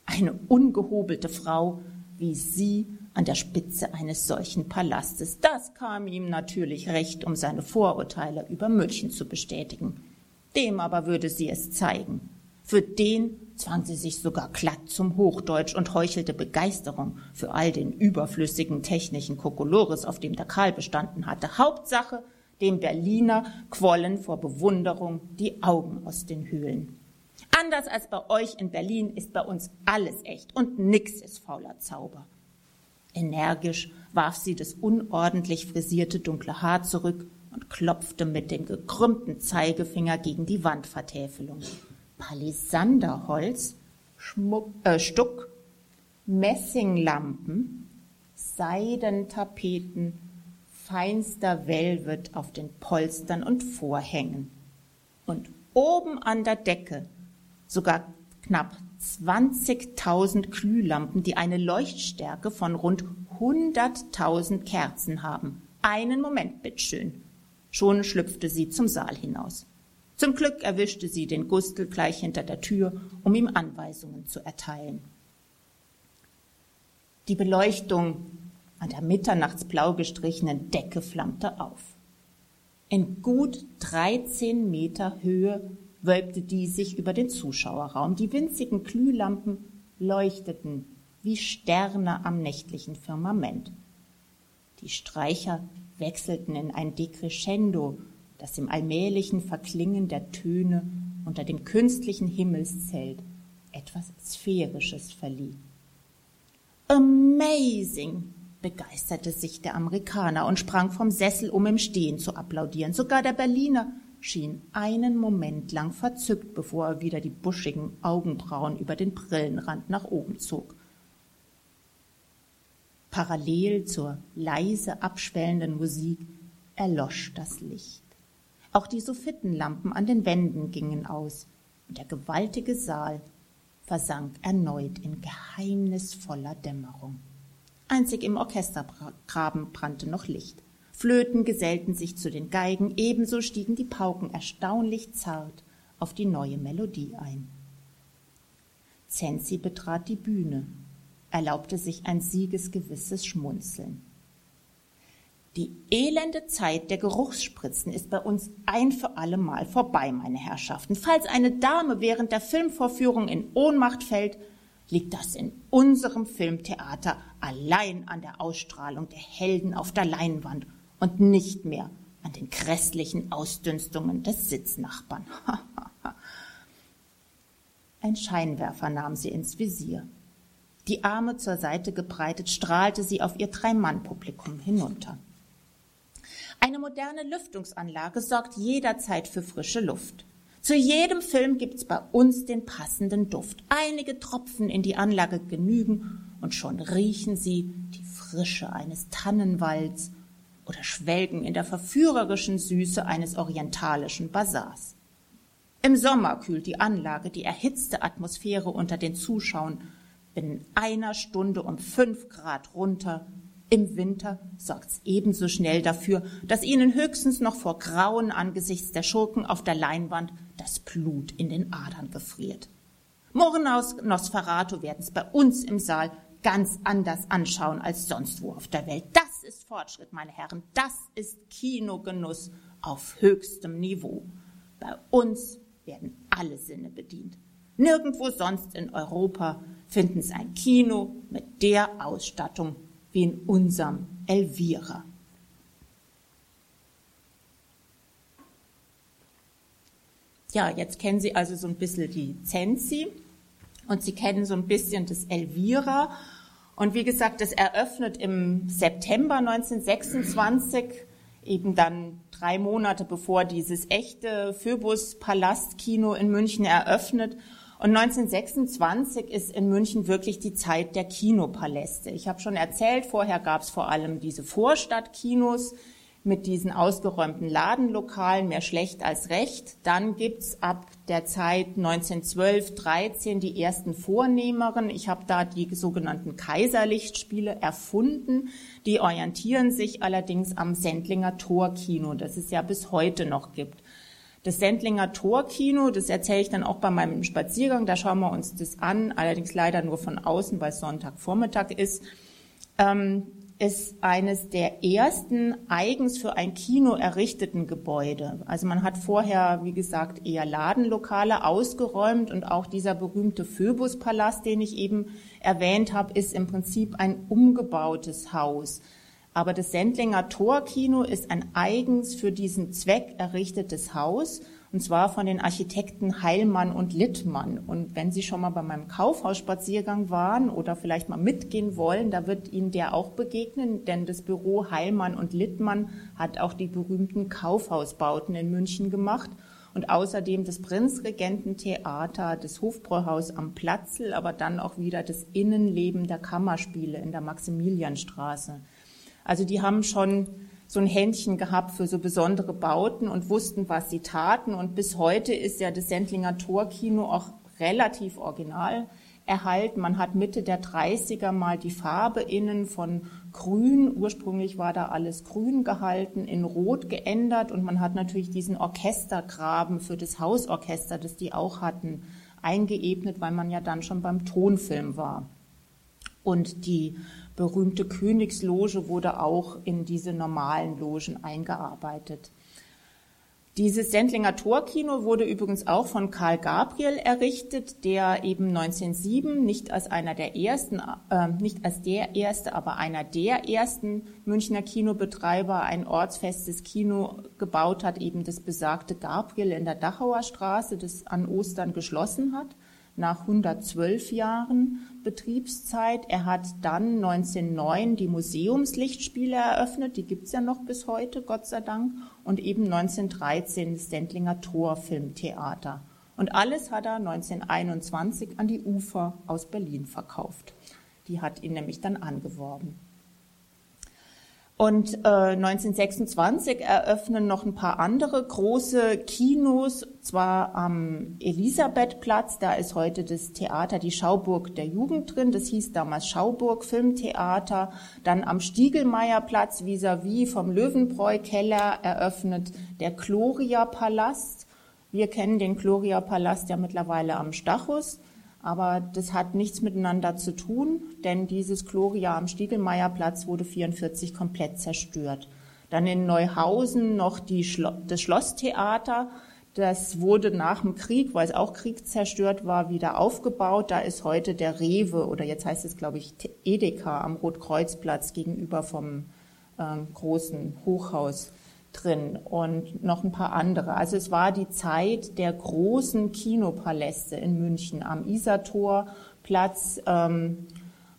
Eine ungehobelte Frau wie sie an der Spitze eines solchen Palastes. Das kam ihm natürlich recht, um seine Vorurteile über München zu bestätigen. Dem aber würde sie es zeigen. Für den zwang sie sich sogar glatt zum Hochdeutsch und heuchelte Begeisterung für all den überflüssigen technischen Kokolores, auf dem der Karl bestanden hatte. Hauptsache, dem Berliner quollen vor Bewunderung die Augen aus den Höhlen. Anders als bei euch in Berlin ist bei uns alles echt und nix ist fauler Zauber. Energisch warf sie das unordentlich frisierte dunkle Haar zurück und klopfte mit dem gekrümmten Zeigefinger gegen die Wandvertäfelung. Palisanderholz, Schmuck, äh, Stuck, Messinglampen, Seidentapeten, feinster Velvet auf den Polstern und Vorhängen. Und oben an der Decke sogar knapp 20.000 Glühlampen, die eine Leuchtstärke von rund 100.000 Kerzen haben. Einen Moment, bitteschön. Schon schlüpfte sie zum Saal hinaus. Zum Glück erwischte sie den Gustl gleich hinter der Tür, um ihm Anweisungen zu erteilen. Die Beleuchtung an der mitternachtsblau gestrichenen Decke flammte auf. In gut 13 Meter Höhe wölbte die sich über den Zuschauerraum. Die winzigen Glühlampen leuchteten wie Sterne am nächtlichen Firmament. Die Streicher wechselten in ein Decrescendo, das im allmählichen Verklingen der Töne unter dem künstlichen Himmelszelt etwas Sphärisches verlieh. Amazing! begeisterte sich der Amerikaner und sprang vom Sessel, um im Stehen zu applaudieren. Sogar der Berliner schien einen Moment lang verzückt, bevor er wieder die buschigen Augenbrauen über den Brillenrand nach oben zog. Parallel zur leise abschwellenden Musik erlosch das Licht. Auch die Soffittenlampen an den Wänden gingen aus, und der gewaltige Saal versank erneut in geheimnisvoller Dämmerung. Einzig im Orchestergraben brannte noch Licht. Flöten gesellten sich zu den Geigen, ebenso stiegen die Pauken erstaunlich zart auf die neue Melodie ein. Zenzi betrat die Bühne, erlaubte sich ein siegesgewisses Schmunzeln. Die elende Zeit der Geruchsspritzen ist bei uns ein für alle Mal vorbei, meine Herrschaften. Falls eine Dame während der Filmvorführung in Ohnmacht fällt, liegt das in unserem Filmtheater allein an der Ausstrahlung der Helden auf der Leinwand und nicht mehr an den grässlichen Ausdünstungen des Sitznachbarn. Ein Scheinwerfer nahm sie ins Visier. Die Arme zur Seite gebreitet strahlte sie auf ihr Drei-Mann-Publikum hinunter. Eine moderne Lüftungsanlage sorgt jederzeit für frische Luft. Zu jedem Film gibt's bei uns den passenden Duft. Einige Tropfen in die Anlage genügen und schon riechen Sie die Frische eines Tannenwalds oder schwelgen in der verführerischen Süße eines orientalischen Basars. Im Sommer kühlt die Anlage die erhitzte Atmosphäre unter den Zuschauern binnen einer Stunde um fünf Grad runter. Im Winter sorgt's ebenso schnell dafür, dass ihnen höchstens noch vor Grauen angesichts der Schurken auf der Leinwand das Blut in den Adern gefriert. Murnaus Nosferatu werden's bei uns im Saal ganz anders anschauen als sonst wo auf der Welt. Das ist Fortschritt, meine Herren. Das ist Kinogenuss auf höchstem Niveau. Bei uns werden alle Sinne bedient. Nirgendwo sonst in Europa finden Sie ein Kino mit der Ausstattung wie in unserem Elvira. Ja, jetzt kennen Sie also so ein bisschen die Zensi und Sie kennen so ein bisschen das Elvira. Und wie gesagt, das eröffnet im September 1926, eben dann drei Monate bevor dieses echte Phoebus Palastkino in München eröffnet. Und 1926 ist in München wirklich die Zeit der Kinopaläste. Ich habe schon erzählt, vorher gab es vor allem diese Vorstadtkinos, mit diesen ausgeräumten Ladenlokalen mehr schlecht als recht. Dann gibt's ab der Zeit 1912, 13 die ersten Vornehmeren. Ich habe da die sogenannten Kaiserlichtspiele erfunden. Die orientieren sich allerdings am Sendlinger Torkino, das es ja bis heute noch gibt. Das Sendlinger Torkino, das erzähle ich dann auch bei meinem Spaziergang, da schauen wir uns das an, allerdings leider nur von außen, weil es Sonntagvormittag ist. Ähm, ist eines der ersten eigens für ein Kino errichteten Gebäude. Also man hat vorher, wie gesagt, eher Ladenlokale ausgeräumt und auch dieser berühmte Phoebus-Palast, den ich eben erwähnt habe, ist im Prinzip ein umgebautes Haus. Aber das Sendlinger Torkino ist ein eigens für diesen Zweck errichtetes Haus und zwar von den Architekten Heilmann und Littmann. Und wenn Sie schon mal bei meinem Kaufhausspaziergang waren oder vielleicht mal mitgehen wollen, da wird Ihnen der auch begegnen, denn das Büro Heilmann und Littmann hat auch die berühmten Kaufhausbauten in München gemacht und außerdem das Prinzregententheater, das Hofbräuhaus am Platzl, aber dann auch wieder das Innenleben der Kammerspiele in der Maximilianstraße. Also die haben schon so ein Händchen gehabt für so besondere Bauten und wussten, was sie taten. Und bis heute ist ja das Sendlinger Torkino auch relativ original erhalten. Man hat Mitte der 30er mal die Farbe innen von grün, ursprünglich war da alles grün gehalten, in rot geändert und man hat natürlich diesen Orchestergraben für das Hausorchester, das die auch hatten, eingeebnet, weil man ja dann schon beim Tonfilm war. Und die berühmte Königsloge wurde auch in diese normalen Logen eingearbeitet. Dieses Sendlinger Torkino wurde übrigens auch von Karl Gabriel errichtet, der eben 1907 nicht als einer der ersten, äh, nicht als der erste, aber einer der ersten Münchner Kinobetreiber ein ortsfestes Kino gebaut hat, eben das besagte Gabriel in der Dachauer Straße, das an Ostern geschlossen hat nach 112 Jahren Betriebszeit. Er hat dann 1909 die Museumslichtspiele eröffnet, die gibt's ja noch bis heute, Gott sei Dank, und eben 1913 das Dendlinger Torfilmtheater. Und alles hat er 1921 an die Ufer aus Berlin verkauft. Die hat ihn nämlich dann angeworben. Und äh, 1926 eröffnen noch ein paar andere große Kinos, zwar am Elisabethplatz, da ist heute das Theater die Schauburg der Jugend drin, das hieß damals Schauburg Filmtheater, dann am Stiegelmeierplatz vis-à-vis vom Löwenbräu-Keller eröffnet der Gloria Palast. Wir kennen den Gloria Palast ja mittlerweile am Stachus. Aber das hat nichts miteinander zu tun, denn dieses Gloria am Stiegelmeierplatz wurde 44 komplett zerstört. Dann in Neuhausen noch Schlo das Schlosstheater. Das wurde nach dem Krieg, weil es auch kriegszerstört war, wieder aufgebaut. Da ist heute der Rewe oder jetzt heißt es, glaube ich, Edeka am Rotkreuzplatz gegenüber vom ähm, großen Hochhaus drin und noch ein paar andere. Also es war die Zeit der großen Kinopaläste in München am Isartorplatz, ähm,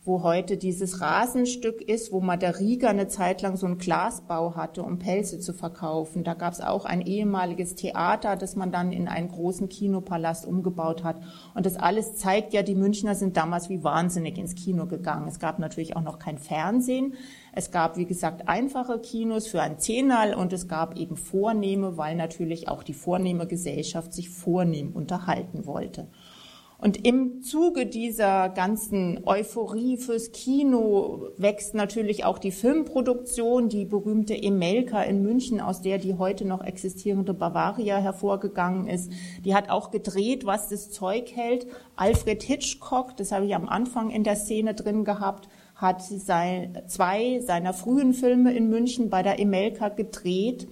wo heute dieses Rasenstück ist, wo Rieger eine Zeit lang so einen Glasbau hatte, um Pelze zu verkaufen. Da gab es auch ein ehemaliges Theater, das man dann in einen großen Kinopalast umgebaut hat. Und das alles zeigt ja, die Münchner sind damals wie wahnsinnig ins Kino gegangen. Es gab natürlich auch noch kein Fernsehen. Es gab, wie gesagt, einfache Kinos für ein Zehnerl und es gab eben Vornehme, weil natürlich auch die vornehme Gesellschaft sich vornehm unterhalten wollte. Und im Zuge dieser ganzen Euphorie fürs Kino wächst natürlich auch die Filmproduktion, die berühmte Emelka in München, aus der die heute noch existierende Bavaria hervorgegangen ist. Die hat auch gedreht, was das Zeug hält. Alfred Hitchcock, das habe ich am Anfang in der Szene drin gehabt, hat sein, zwei seiner frühen Filme in München bei der Emelka gedreht.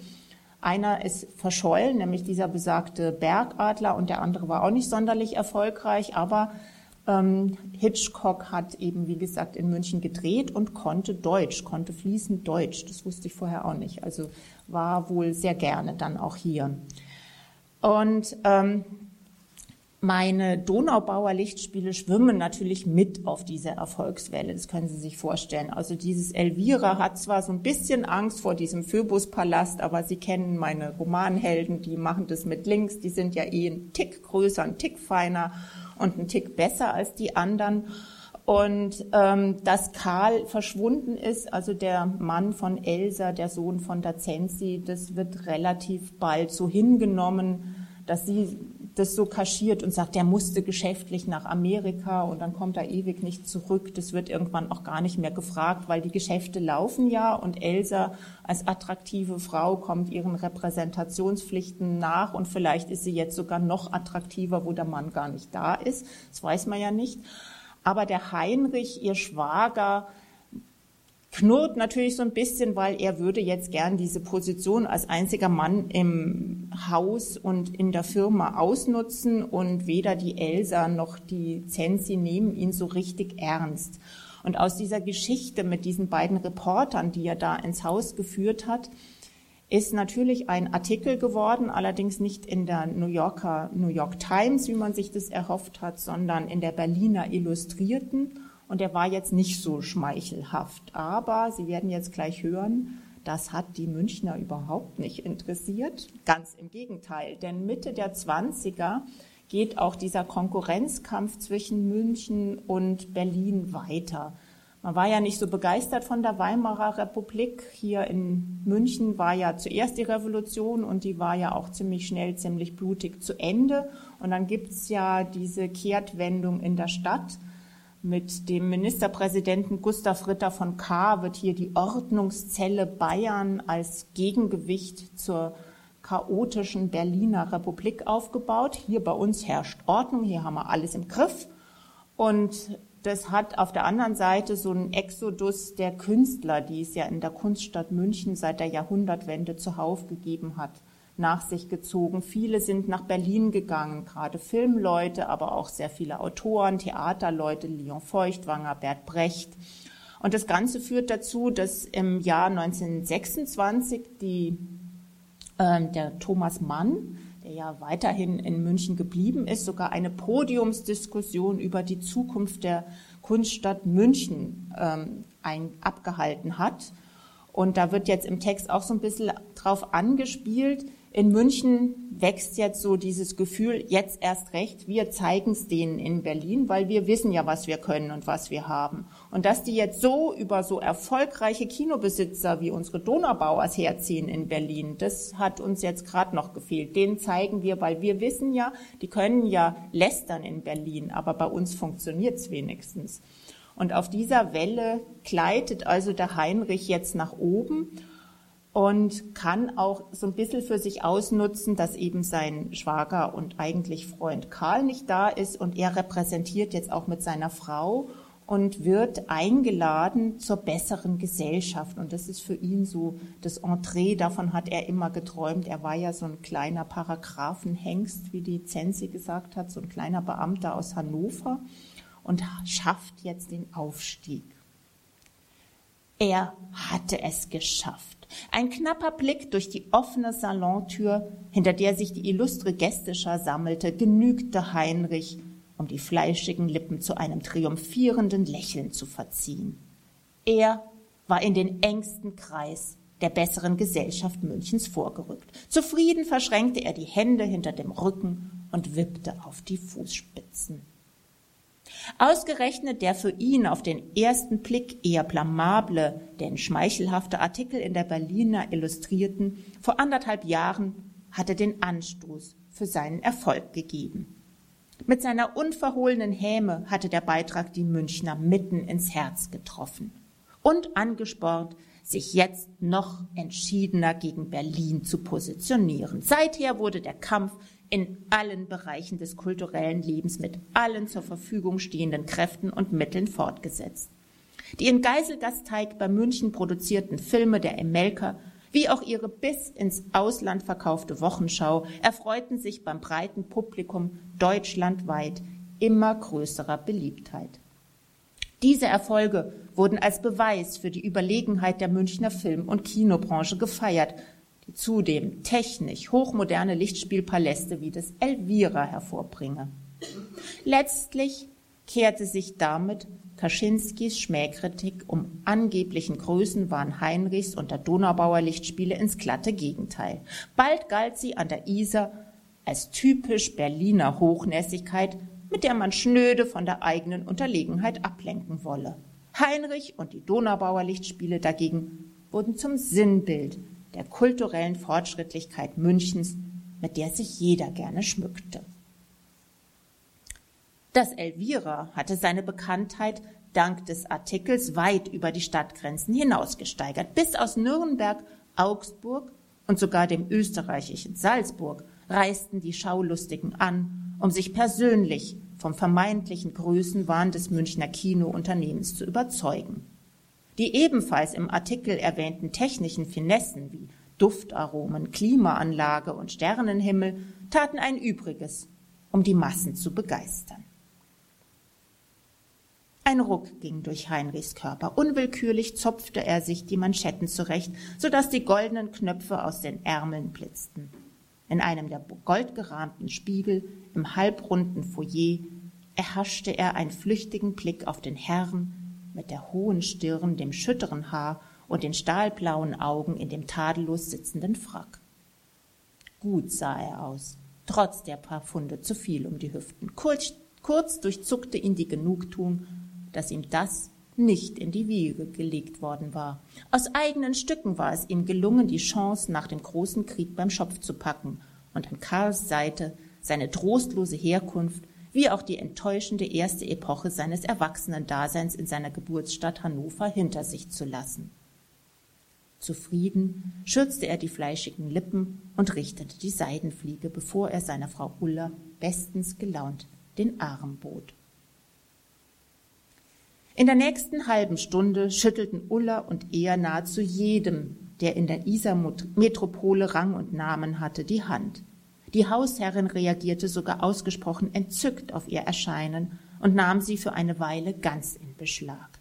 Einer ist verschollen, nämlich dieser besagte Bergadler, und der andere war auch nicht sonderlich erfolgreich, aber ähm, Hitchcock hat eben, wie gesagt, in München gedreht und konnte Deutsch, konnte fließend Deutsch. Das wusste ich vorher auch nicht. Also war wohl sehr gerne dann auch hier. Und ähm, meine Donaubauer Lichtspiele schwimmen natürlich mit auf dieser Erfolgswelle. Das können Sie sich vorstellen. Also dieses Elvira hat zwar so ein bisschen Angst vor diesem Phoebus-Palast, aber Sie kennen meine Romanhelden, die machen das mit links. Die sind ja eh ein Tick größer, ein Tick feiner und ein Tick besser als die anderen. Und ähm, dass Karl verschwunden ist, also der Mann von Elsa, der Sohn von Dazensi, das wird relativ bald so hingenommen, dass sie das so kaschiert und sagt, der musste geschäftlich nach Amerika und dann kommt er ewig nicht zurück. Das wird irgendwann auch gar nicht mehr gefragt, weil die Geschäfte laufen ja und Elsa als attraktive Frau kommt ihren Repräsentationspflichten nach und vielleicht ist sie jetzt sogar noch attraktiver, wo der Mann gar nicht da ist. Das weiß man ja nicht. Aber der Heinrich, ihr Schwager, knurrt natürlich so ein bisschen, weil er würde jetzt gern diese Position als einziger Mann im Haus und in der Firma ausnutzen und weder die Elsa noch die Zensi nehmen ihn so richtig ernst. Und aus dieser Geschichte mit diesen beiden Reportern, die er da ins Haus geführt hat, ist natürlich ein Artikel geworden, allerdings nicht in der New Yorker New York Times, wie man sich das erhofft hat, sondern in der Berliner Illustrierten und der war jetzt nicht so schmeichelhaft. Aber Sie werden jetzt gleich hören, das hat die Münchner überhaupt nicht interessiert. Ganz im Gegenteil, denn Mitte der 20er geht auch dieser Konkurrenzkampf zwischen München und Berlin weiter. Man war ja nicht so begeistert von der Weimarer Republik. Hier in München war ja zuerst die Revolution und die war ja auch ziemlich schnell, ziemlich blutig zu Ende. Und dann gibt's ja diese Kehrtwendung in der Stadt. Mit dem Ministerpräsidenten Gustav Ritter von K. wird hier die Ordnungszelle Bayern als Gegengewicht zur chaotischen Berliner Republik aufgebaut. Hier bei uns herrscht Ordnung, hier haben wir alles im Griff. Und das hat auf der anderen Seite so einen Exodus der Künstler, die es ja in der Kunststadt München seit der Jahrhundertwende zuhauf gegeben hat nach sich gezogen. Viele sind nach Berlin gegangen, gerade Filmleute, aber auch sehr viele Autoren, Theaterleute, Leon Feuchtwanger, Bert Brecht. Und das Ganze führt dazu, dass im Jahr 1926 die, äh, der Thomas Mann, der ja weiterhin in München geblieben ist, sogar eine Podiumsdiskussion über die Zukunft der Kunststadt München ähm, ein, abgehalten hat. Und da wird jetzt im Text auch so ein bisschen drauf angespielt, in München wächst jetzt so dieses Gefühl, jetzt erst recht, wir zeigen es denen in Berlin, weil wir wissen ja, was wir können und was wir haben. Und dass die jetzt so über so erfolgreiche Kinobesitzer wie unsere Donaubauers herziehen in Berlin, das hat uns jetzt gerade noch gefehlt. Den zeigen wir, weil wir wissen ja, die können ja lästern in Berlin, aber bei uns funktioniert es wenigstens. Und auf dieser Welle gleitet also der Heinrich jetzt nach oben und kann auch so ein bisschen für sich ausnutzen, dass eben sein Schwager und eigentlich Freund Karl nicht da ist und er repräsentiert jetzt auch mit seiner Frau und wird eingeladen zur besseren Gesellschaft. Und das ist für ihn so das Entree, davon hat er immer geträumt. Er war ja so ein kleiner Paragraphenhengst, wie die Zensi gesagt hat, so ein kleiner Beamter aus Hannover und schafft jetzt den Aufstieg. Er hatte es geschafft. Ein knapper Blick durch die offene Salontür, hinter der sich die illustre Gästeschar sammelte, genügte Heinrich, um die fleischigen Lippen zu einem triumphierenden Lächeln zu verziehen. Er war in den engsten Kreis der besseren Gesellschaft Münchens vorgerückt. Zufrieden verschränkte er die Hände hinter dem Rücken und wippte auf die Fußspitzen. Ausgerechnet der für ihn auf den ersten Blick eher blamable, denn schmeichelhafte Artikel in der Berliner Illustrierten vor anderthalb Jahren hatte den Anstoß für seinen Erfolg gegeben. Mit seiner unverhohlenen Häme hatte der Beitrag die Münchner mitten ins Herz getroffen und angespornt, sich jetzt noch entschiedener gegen Berlin zu positionieren. Seither wurde der Kampf in allen Bereichen des kulturellen Lebens mit allen zur Verfügung stehenden Kräften und Mitteln fortgesetzt. Die in Geiselgasteig bei München produzierten Filme der Emelka wie auch ihre bis ins Ausland verkaufte Wochenschau erfreuten sich beim breiten Publikum deutschlandweit immer größerer Beliebtheit. Diese Erfolge wurden als Beweis für die Überlegenheit der Münchner Film- und Kinobranche gefeiert die zudem technisch hochmoderne Lichtspielpaläste wie das Elvira hervorbringe. Letztlich kehrte sich damit Kaczynskis Schmähkritik um angeblichen Größenwahn Heinrichs und der Donaubauer Lichtspiele ins glatte Gegenteil. Bald galt sie an der Isar als typisch Berliner Hochnäsigkeit, mit der man schnöde von der eigenen Unterlegenheit ablenken wolle. Heinrich und die Donaubauer Lichtspiele dagegen wurden zum Sinnbild der kulturellen Fortschrittlichkeit Münchens, mit der sich jeder gerne schmückte. Das Elvira hatte seine Bekanntheit dank des Artikels weit über die Stadtgrenzen hinaus gesteigert. Bis aus Nürnberg, Augsburg und sogar dem österreichischen Salzburg reisten die Schaulustigen an, um sich persönlich vom vermeintlichen Größenwahn des Münchner Kinounternehmens zu überzeugen. Die ebenfalls im Artikel erwähnten technischen Finessen wie Duftaromen, Klimaanlage und Sternenhimmel taten ein Übriges, um die Massen zu begeistern. Ein Ruck ging durch Heinrichs Körper. Unwillkürlich zopfte er sich die Manschetten zurecht, so dass die goldenen Knöpfe aus den Ärmeln blitzten. In einem der goldgerahmten Spiegel im halbrunden Foyer erhaschte er einen flüchtigen Blick auf den Herrn, mit der hohen Stirn, dem schütteren Haar und den stahlblauen Augen in dem tadellos sitzenden Frack. Gut sah er aus, trotz der paar Pfunde zu viel um die Hüften. Kurz, kurz durchzuckte ihn die Genugtuung, dass ihm das nicht in die Wiege gelegt worden war. Aus eigenen Stücken war es ihm gelungen, die Chance nach dem großen Krieg beim Schopf zu packen und an Karls Seite seine trostlose Herkunft wie auch die enttäuschende erste Epoche seines Erwachsenendaseins in seiner Geburtsstadt Hannover hinter sich zu lassen. Zufrieden schürzte er die fleischigen Lippen und richtete die Seidenfliege, bevor er seiner Frau Ulla bestens gelaunt den Arm bot. In der nächsten halben Stunde schüttelten Ulla und er nahezu jedem, der in der Isar-Metropole Rang und Namen hatte, die Hand. Die Hausherrin reagierte sogar ausgesprochen entzückt auf ihr Erscheinen und nahm sie für eine Weile ganz in Beschlag.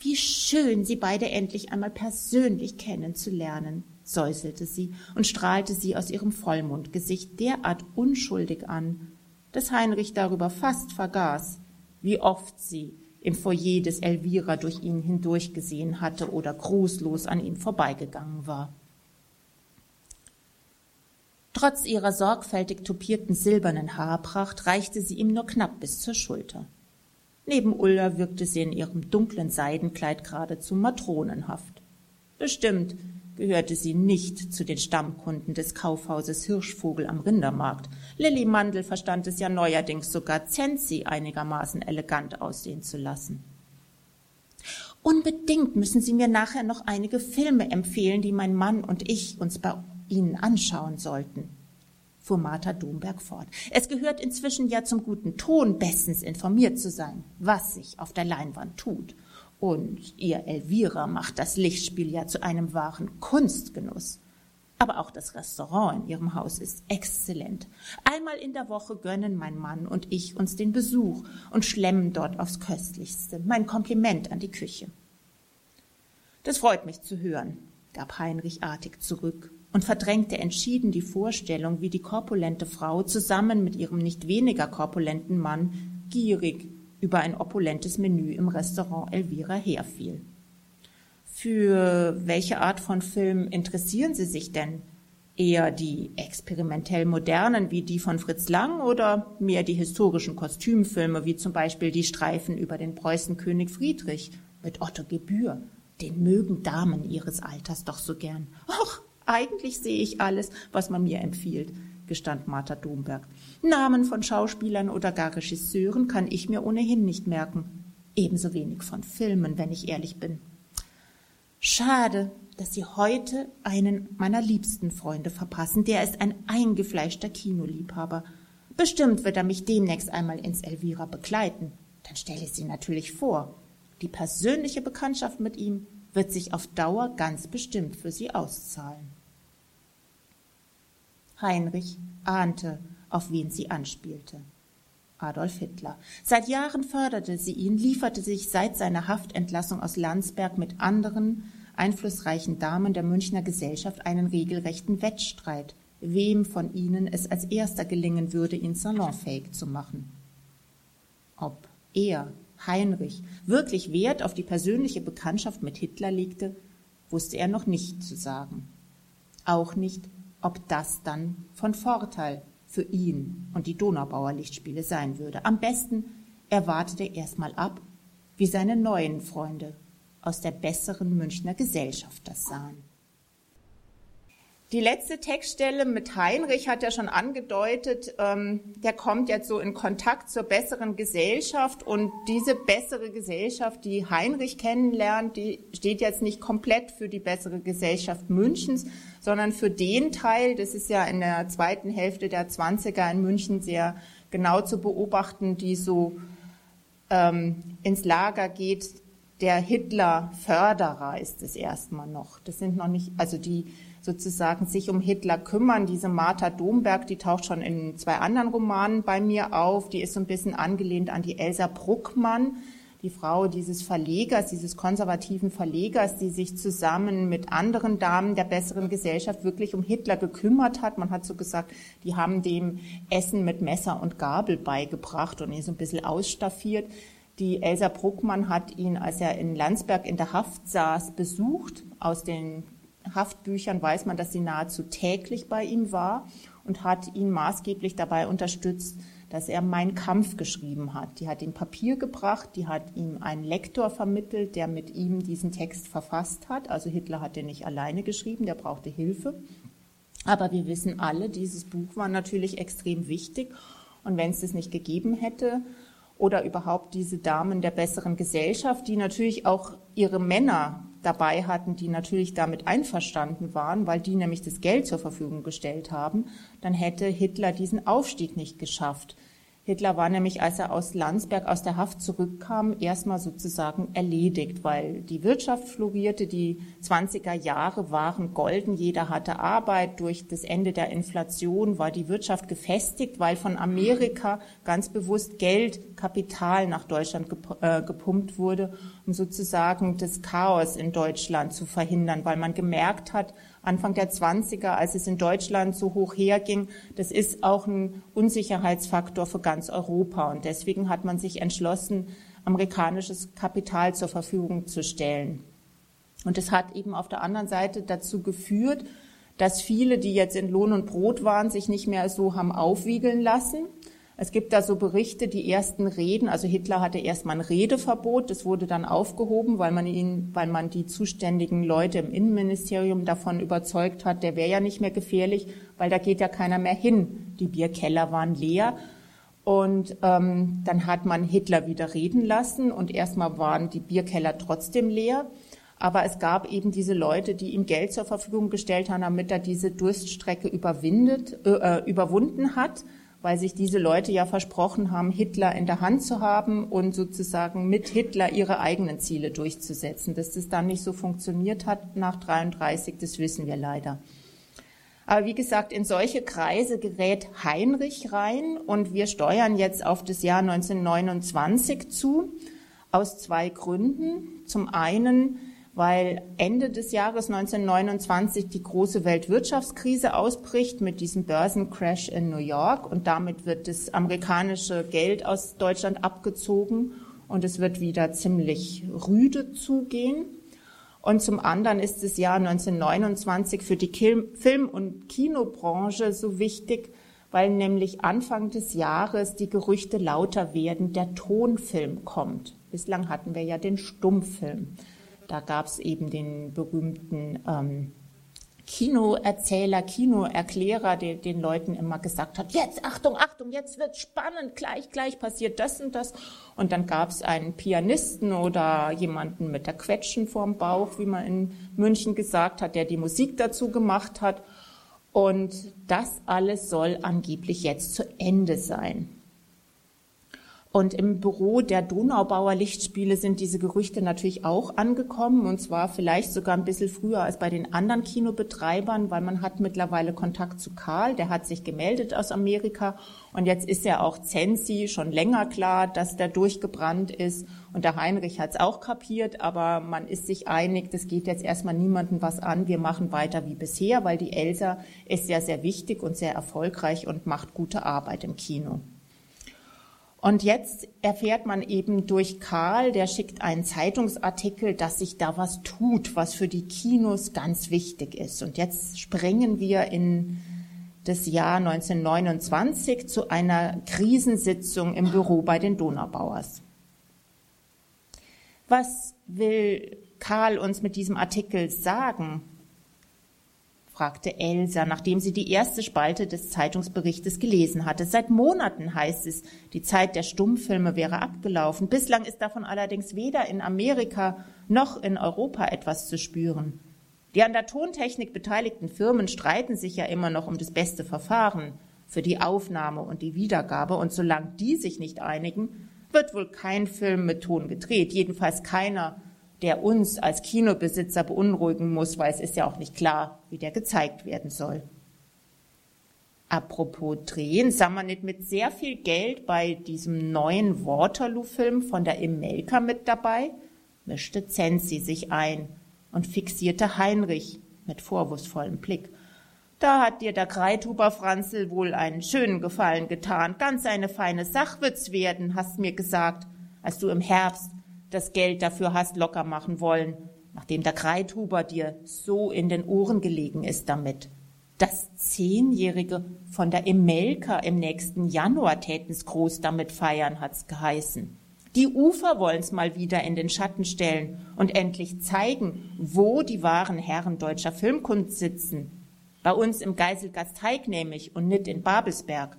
Wie schön, sie beide endlich einmal persönlich kennenzulernen. säuselte sie und strahlte sie aus ihrem Vollmondgesicht derart unschuldig an, dass Heinrich darüber fast vergaß, wie oft sie im Foyer des Elvira durch ihn hindurchgesehen hatte oder grußlos an ihm vorbeigegangen war. Trotz ihrer sorgfältig tupierten silbernen Haarpracht reichte sie ihm nur knapp bis zur Schulter. Neben Ulla wirkte sie in ihrem dunklen Seidenkleid geradezu matronenhaft. Bestimmt gehörte sie nicht zu den Stammkunden des Kaufhauses Hirschvogel am Rindermarkt. Lilly Mandel verstand es ja neuerdings sogar Zenzi einigermaßen elegant aussehen zu lassen. Unbedingt müssen Sie mir nachher noch einige Filme empfehlen, die mein Mann und ich uns bei Ihnen anschauen sollten, fuhr Martha Domberg fort. Es gehört inzwischen ja zum guten Ton, bestens informiert zu sein, was sich auf der Leinwand tut. Und ihr Elvira macht das Lichtspiel ja zu einem wahren Kunstgenuss. Aber auch das Restaurant in ihrem Haus ist exzellent. Einmal in der Woche gönnen mein Mann und ich uns den Besuch und schlemmen dort aufs Köstlichste. Mein Kompliment an die Küche. Das freut mich zu hören, gab Heinrich artig zurück und verdrängte entschieden die Vorstellung, wie die korpulente Frau zusammen mit ihrem nicht weniger korpulenten Mann gierig über ein opulentes Menü im Restaurant Elvira herfiel. Für welche Art von Film interessieren Sie sich denn? Eher die experimentell modernen wie die von Fritz Lang oder mehr die historischen Kostümfilme wie zum Beispiel die Streifen über den Preußenkönig Friedrich mit Otto Gebühr? Den mögen Damen ihres Alters doch so gern. Och, eigentlich sehe ich alles, was man mir empfiehlt, gestand Martha Domberg. Namen von Schauspielern oder gar Regisseuren kann ich mir ohnehin nicht merken. Ebenso wenig von Filmen, wenn ich ehrlich bin. Schade, dass Sie heute einen meiner liebsten Freunde verpassen. Der ist ein eingefleischter Kinoliebhaber. Bestimmt wird er mich demnächst einmal ins Elvira begleiten. Dann stelle ich Sie natürlich vor. Die persönliche Bekanntschaft mit ihm wird sich auf Dauer ganz bestimmt für Sie auszahlen. Heinrich ahnte, auf wen sie anspielte. Adolf Hitler. Seit Jahren förderte sie ihn, lieferte sich seit seiner Haftentlassung aus Landsberg mit anderen einflussreichen Damen der Münchner Gesellschaft einen regelrechten Wettstreit, wem von ihnen es als erster gelingen würde, ihn salonfähig zu machen. Ob er, Heinrich, wirklich Wert auf die persönliche Bekanntschaft mit Hitler legte, wusste er noch nicht zu sagen. Auch nicht, ob das dann von Vorteil für ihn und die Donaubauer Lichtspiele sein würde. Am besten er wartete erstmal ab, wie seine neuen Freunde aus der besseren Münchner Gesellschaft das sahen. Die letzte Textstelle mit Heinrich hat er schon angedeutet, ähm, der kommt jetzt so in Kontakt zur besseren Gesellschaft. Und diese bessere Gesellschaft, die Heinrich kennenlernt, die steht jetzt nicht komplett für die bessere Gesellschaft Münchens, sondern für den Teil, das ist ja in der zweiten Hälfte der 20er in München sehr genau zu beobachten, die so ähm, ins Lager geht, der Hitler-Förderer ist es erstmal noch. Das sind noch nicht, also die sozusagen sich um Hitler kümmern. Diese Martha Domberg, die taucht schon in zwei anderen Romanen bei mir auf. Die ist so ein bisschen angelehnt an die Elsa Bruckmann, die Frau dieses Verlegers, dieses konservativen Verlegers, die sich zusammen mit anderen Damen der besseren Gesellschaft wirklich um Hitler gekümmert hat. Man hat so gesagt, die haben dem Essen mit Messer und Gabel beigebracht und ihn so ein bisschen ausstaffiert. Die Elsa Bruckmann hat ihn, als er in Landsberg in der Haft saß, besucht. Aus den Haftbüchern weiß man, dass sie nahezu täglich bei ihm war und hat ihn maßgeblich dabei unterstützt, dass er Mein Kampf geschrieben hat. Die hat ihm Papier gebracht, die hat ihm einen Lektor vermittelt, der mit ihm diesen Text verfasst hat. Also Hitler hat den nicht alleine geschrieben, der brauchte Hilfe. Aber wir wissen alle, dieses Buch war natürlich extrem wichtig. Und wenn es das nicht gegeben hätte, oder überhaupt diese Damen der besseren Gesellschaft, die natürlich auch ihre Männer dabei hatten, die natürlich damit einverstanden waren, weil die nämlich das Geld zur Verfügung gestellt haben, dann hätte Hitler diesen Aufstieg nicht geschafft. Hitler war nämlich, als er aus Landsberg aus der Haft zurückkam, erstmal sozusagen erledigt, weil die Wirtschaft florierte, die 20er Jahre waren golden, jeder hatte Arbeit, durch das Ende der Inflation war die Wirtschaft gefestigt, weil von Amerika ganz bewusst Geld, Kapital nach Deutschland äh, gepumpt wurde, um sozusagen das Chaos in Deutschland zu verhindern, weil man gemerkt hat, Anfang der 20er, als es in Deutschland so hoch herging, das ist auch ein Unsicherheitsfaktor für ganz Europa. Und deswegen hat man sich entschlossen, amerikanisches Kapital zur Verfügung zu stellen. Und es hat eben auf der anderen Seite dazu geführt, dass viele, die jetzt in Lohn und Brot waren, sich nicht mehr so haben aufwiegeln lassen, es gibt da so Berichte, die ersten Reden, also Hitler hatte erstmal ein Redeverbot, das wurde dann aufgehoben, weil man ihn, weil man die zuständigen Leute im Innenministerium davon überzeugt hat, der wäre ja nicht mehr gefährlich, weil da geht ja keiner mehr hin. Die Bierkeller waren leer. Und ähm, dann hat man Hitler wieder reden lassen und erstmal waren die Bierkeller trotzdem leer. Aber es gab eben diese Leute, die ihm Geld zur Verfügung gestellt haben, damit er diese Durststrecke überwindet, äh, äh überwunden hat weil sich diese Leute ja versprochen haben, Hitler in der Hand zu haben und sozusagen mit Hitler ihre eigenen Ziele durchzusetzen. Dass das dann nicht so funktioniert hat nach 33, das wissen wir leider. Aber wie gesagt, in solche Kreise gerät Heinrich rein und wir steuern jetzt auf das Jahr 1929 zu, aus zwei Gründen. Zum einen, weil Ende des Jahres 1929 die große Weltwirtschaftskrise ausbricht mit diesem Börsencrash in New York und damit wird das amerikanische Geld aus Deutschland abgezogen und es wird wieder ziemlich rüde zugehen. Und zum anderen ist das Jahr 1929 für die Film- und Kinobranche so wichtig, weil nämlich Anfang des Jahres die Gerüchte lauter werden, der Tonfilm kommt. Bislang hatten wir ja den Stummfilm. Da gab es eben den berühmten ähm, Kinoerzähler, Kinoerklärer, der den Leuten immer gesagt hat, jetzt, Achtung, Achtung, jetzt wird spannend, gleich, gleich passiert das und das. Und dann gab es einen Pianisten oder jemanden mit der Quetschen vorm Bauch, wie man in München gesagt hat, der die Musik dazu gemacht hat. Und das alles soll angeblich jetzt zu Ende sein. Und im Büro der Donaubauer Lichtspiele sind diese Gerüchte natürlich auch angekommen. Und zwar vielleicht sogar ein bisschen früher als bei den anderen Kinobetreibern, weil man hat mittlerweile Kontakt zu Karl, der hat sich gemeldet aus Amerika. Und jetzt ist ja auch Zensi schon länger klar, dass der durchgebrannt ist. Und der Heinrich hat es auch kapiert, aber man ist sich einig, das geht jetzt erstmal niemandem was an, wir machen weiter wie bisher, weil die Elsa ist ja sehr wichtig und sehr erfolgreich und macht gute Arbeit im Kino. Und jetzt erfährt man eben durch Karl, der schickt einen Zeitungsartikel, dass sich da was tut, was für die Kinos ganz wichtig ist. Und jetzt springen wir in das Jahr 1929 zu einer Krisensitzung im Büro bei den Donaubauers. Was will Karl uns mit diesem Artikel sagen? Fragte Elsa, nachdem sie die erste Spalte des Zeitungsberichtes gelesen hatte. Seit Monaten heißt es, die Zeit der Stummfilme wäre abgelaufen. Bislang ist davon allerdings weder in Amerika noch in Europa etwas zu spüren. Die an der Tontechnik beteiligten Firmen streiten sich ja immer noch um das beste Verfahren für die Aufnahme und die Wiedergabe, und solange die sich nicht einigen, wird wohl kein Film mit Ton gedreht, jedenfalls keiner, der uns als Kinobesitzer beunruhigen muss, weil es ist ja auch nicht klar, wie der gezeigt werden soll. Apropos drehen, sah man nicht mit sehr viel Geld bei diesem neuen Waterloo-Film von der Imelka mit dabei? mischte Zensi sich ein und fixierte Heinrich mit vorwurfsvollem Blick. Da hat dir der Kreithuber Franzl wohl einen schönen Gefallen getan. Ganz eine feine Sach wird's werden, hast mir gesagt, als du im Herbst das Geld dafür hast locker machen wollen, nachdem der Kreithuber dir so in den Ohren gelegen ist damit. Das Zehnjährige von der Emelka im nächsten Januar täten's groß damit feiern, hat's geheißen. Die Ufer wollen's mal wieder in den Schatten stellen und endlich zeigen, wo die wahren Herren deutscher Filmkunst sitzen. Bei uns im Geiselgasteig nämlich und nicht in Babelsberg.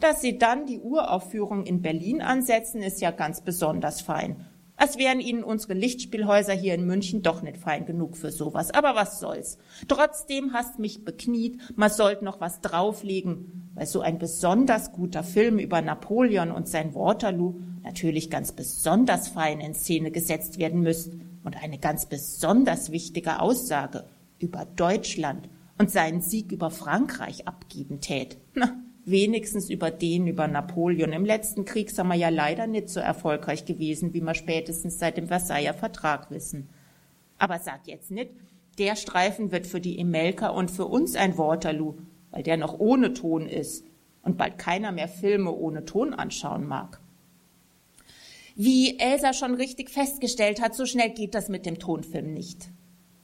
Dass sie dann die Uraufführung in Berlin ansetzen, ist ja ganz besonders fein. Als wären ihnen unsere Lichtspielhäuser hier in München doch nicht fein genug für sowas. Aber was soll's. Trotzdem hast mich bekniet, man sollte noch was drauflegen, weil so ein besonders guter Film über Napoleon und sein Waterloo natürlich ganz besonders fein in Szene gesetzt werden müsste und eine ganz besonders wichtige Aussage über Deutschland und seinen Sieg über Frankreich abgeben tät. Na, wenigstens über den über Napoleon. Im letzten Krieg sind wir ja leider nicht so erfolgreich gewesen, wie wir spätestens seit dem Versailler Vertrag wissen. Aber sag jetzt nicht, der Streifen wird für die Emelka und für uns ein Waterloo, weil der noch ohne Ton ist und bald keiner mehr Filme ohne Ton anschauen mag. Wie Elsa schon richtig festgestellt hat, so schnell geht das mit dem Tonfilm nicht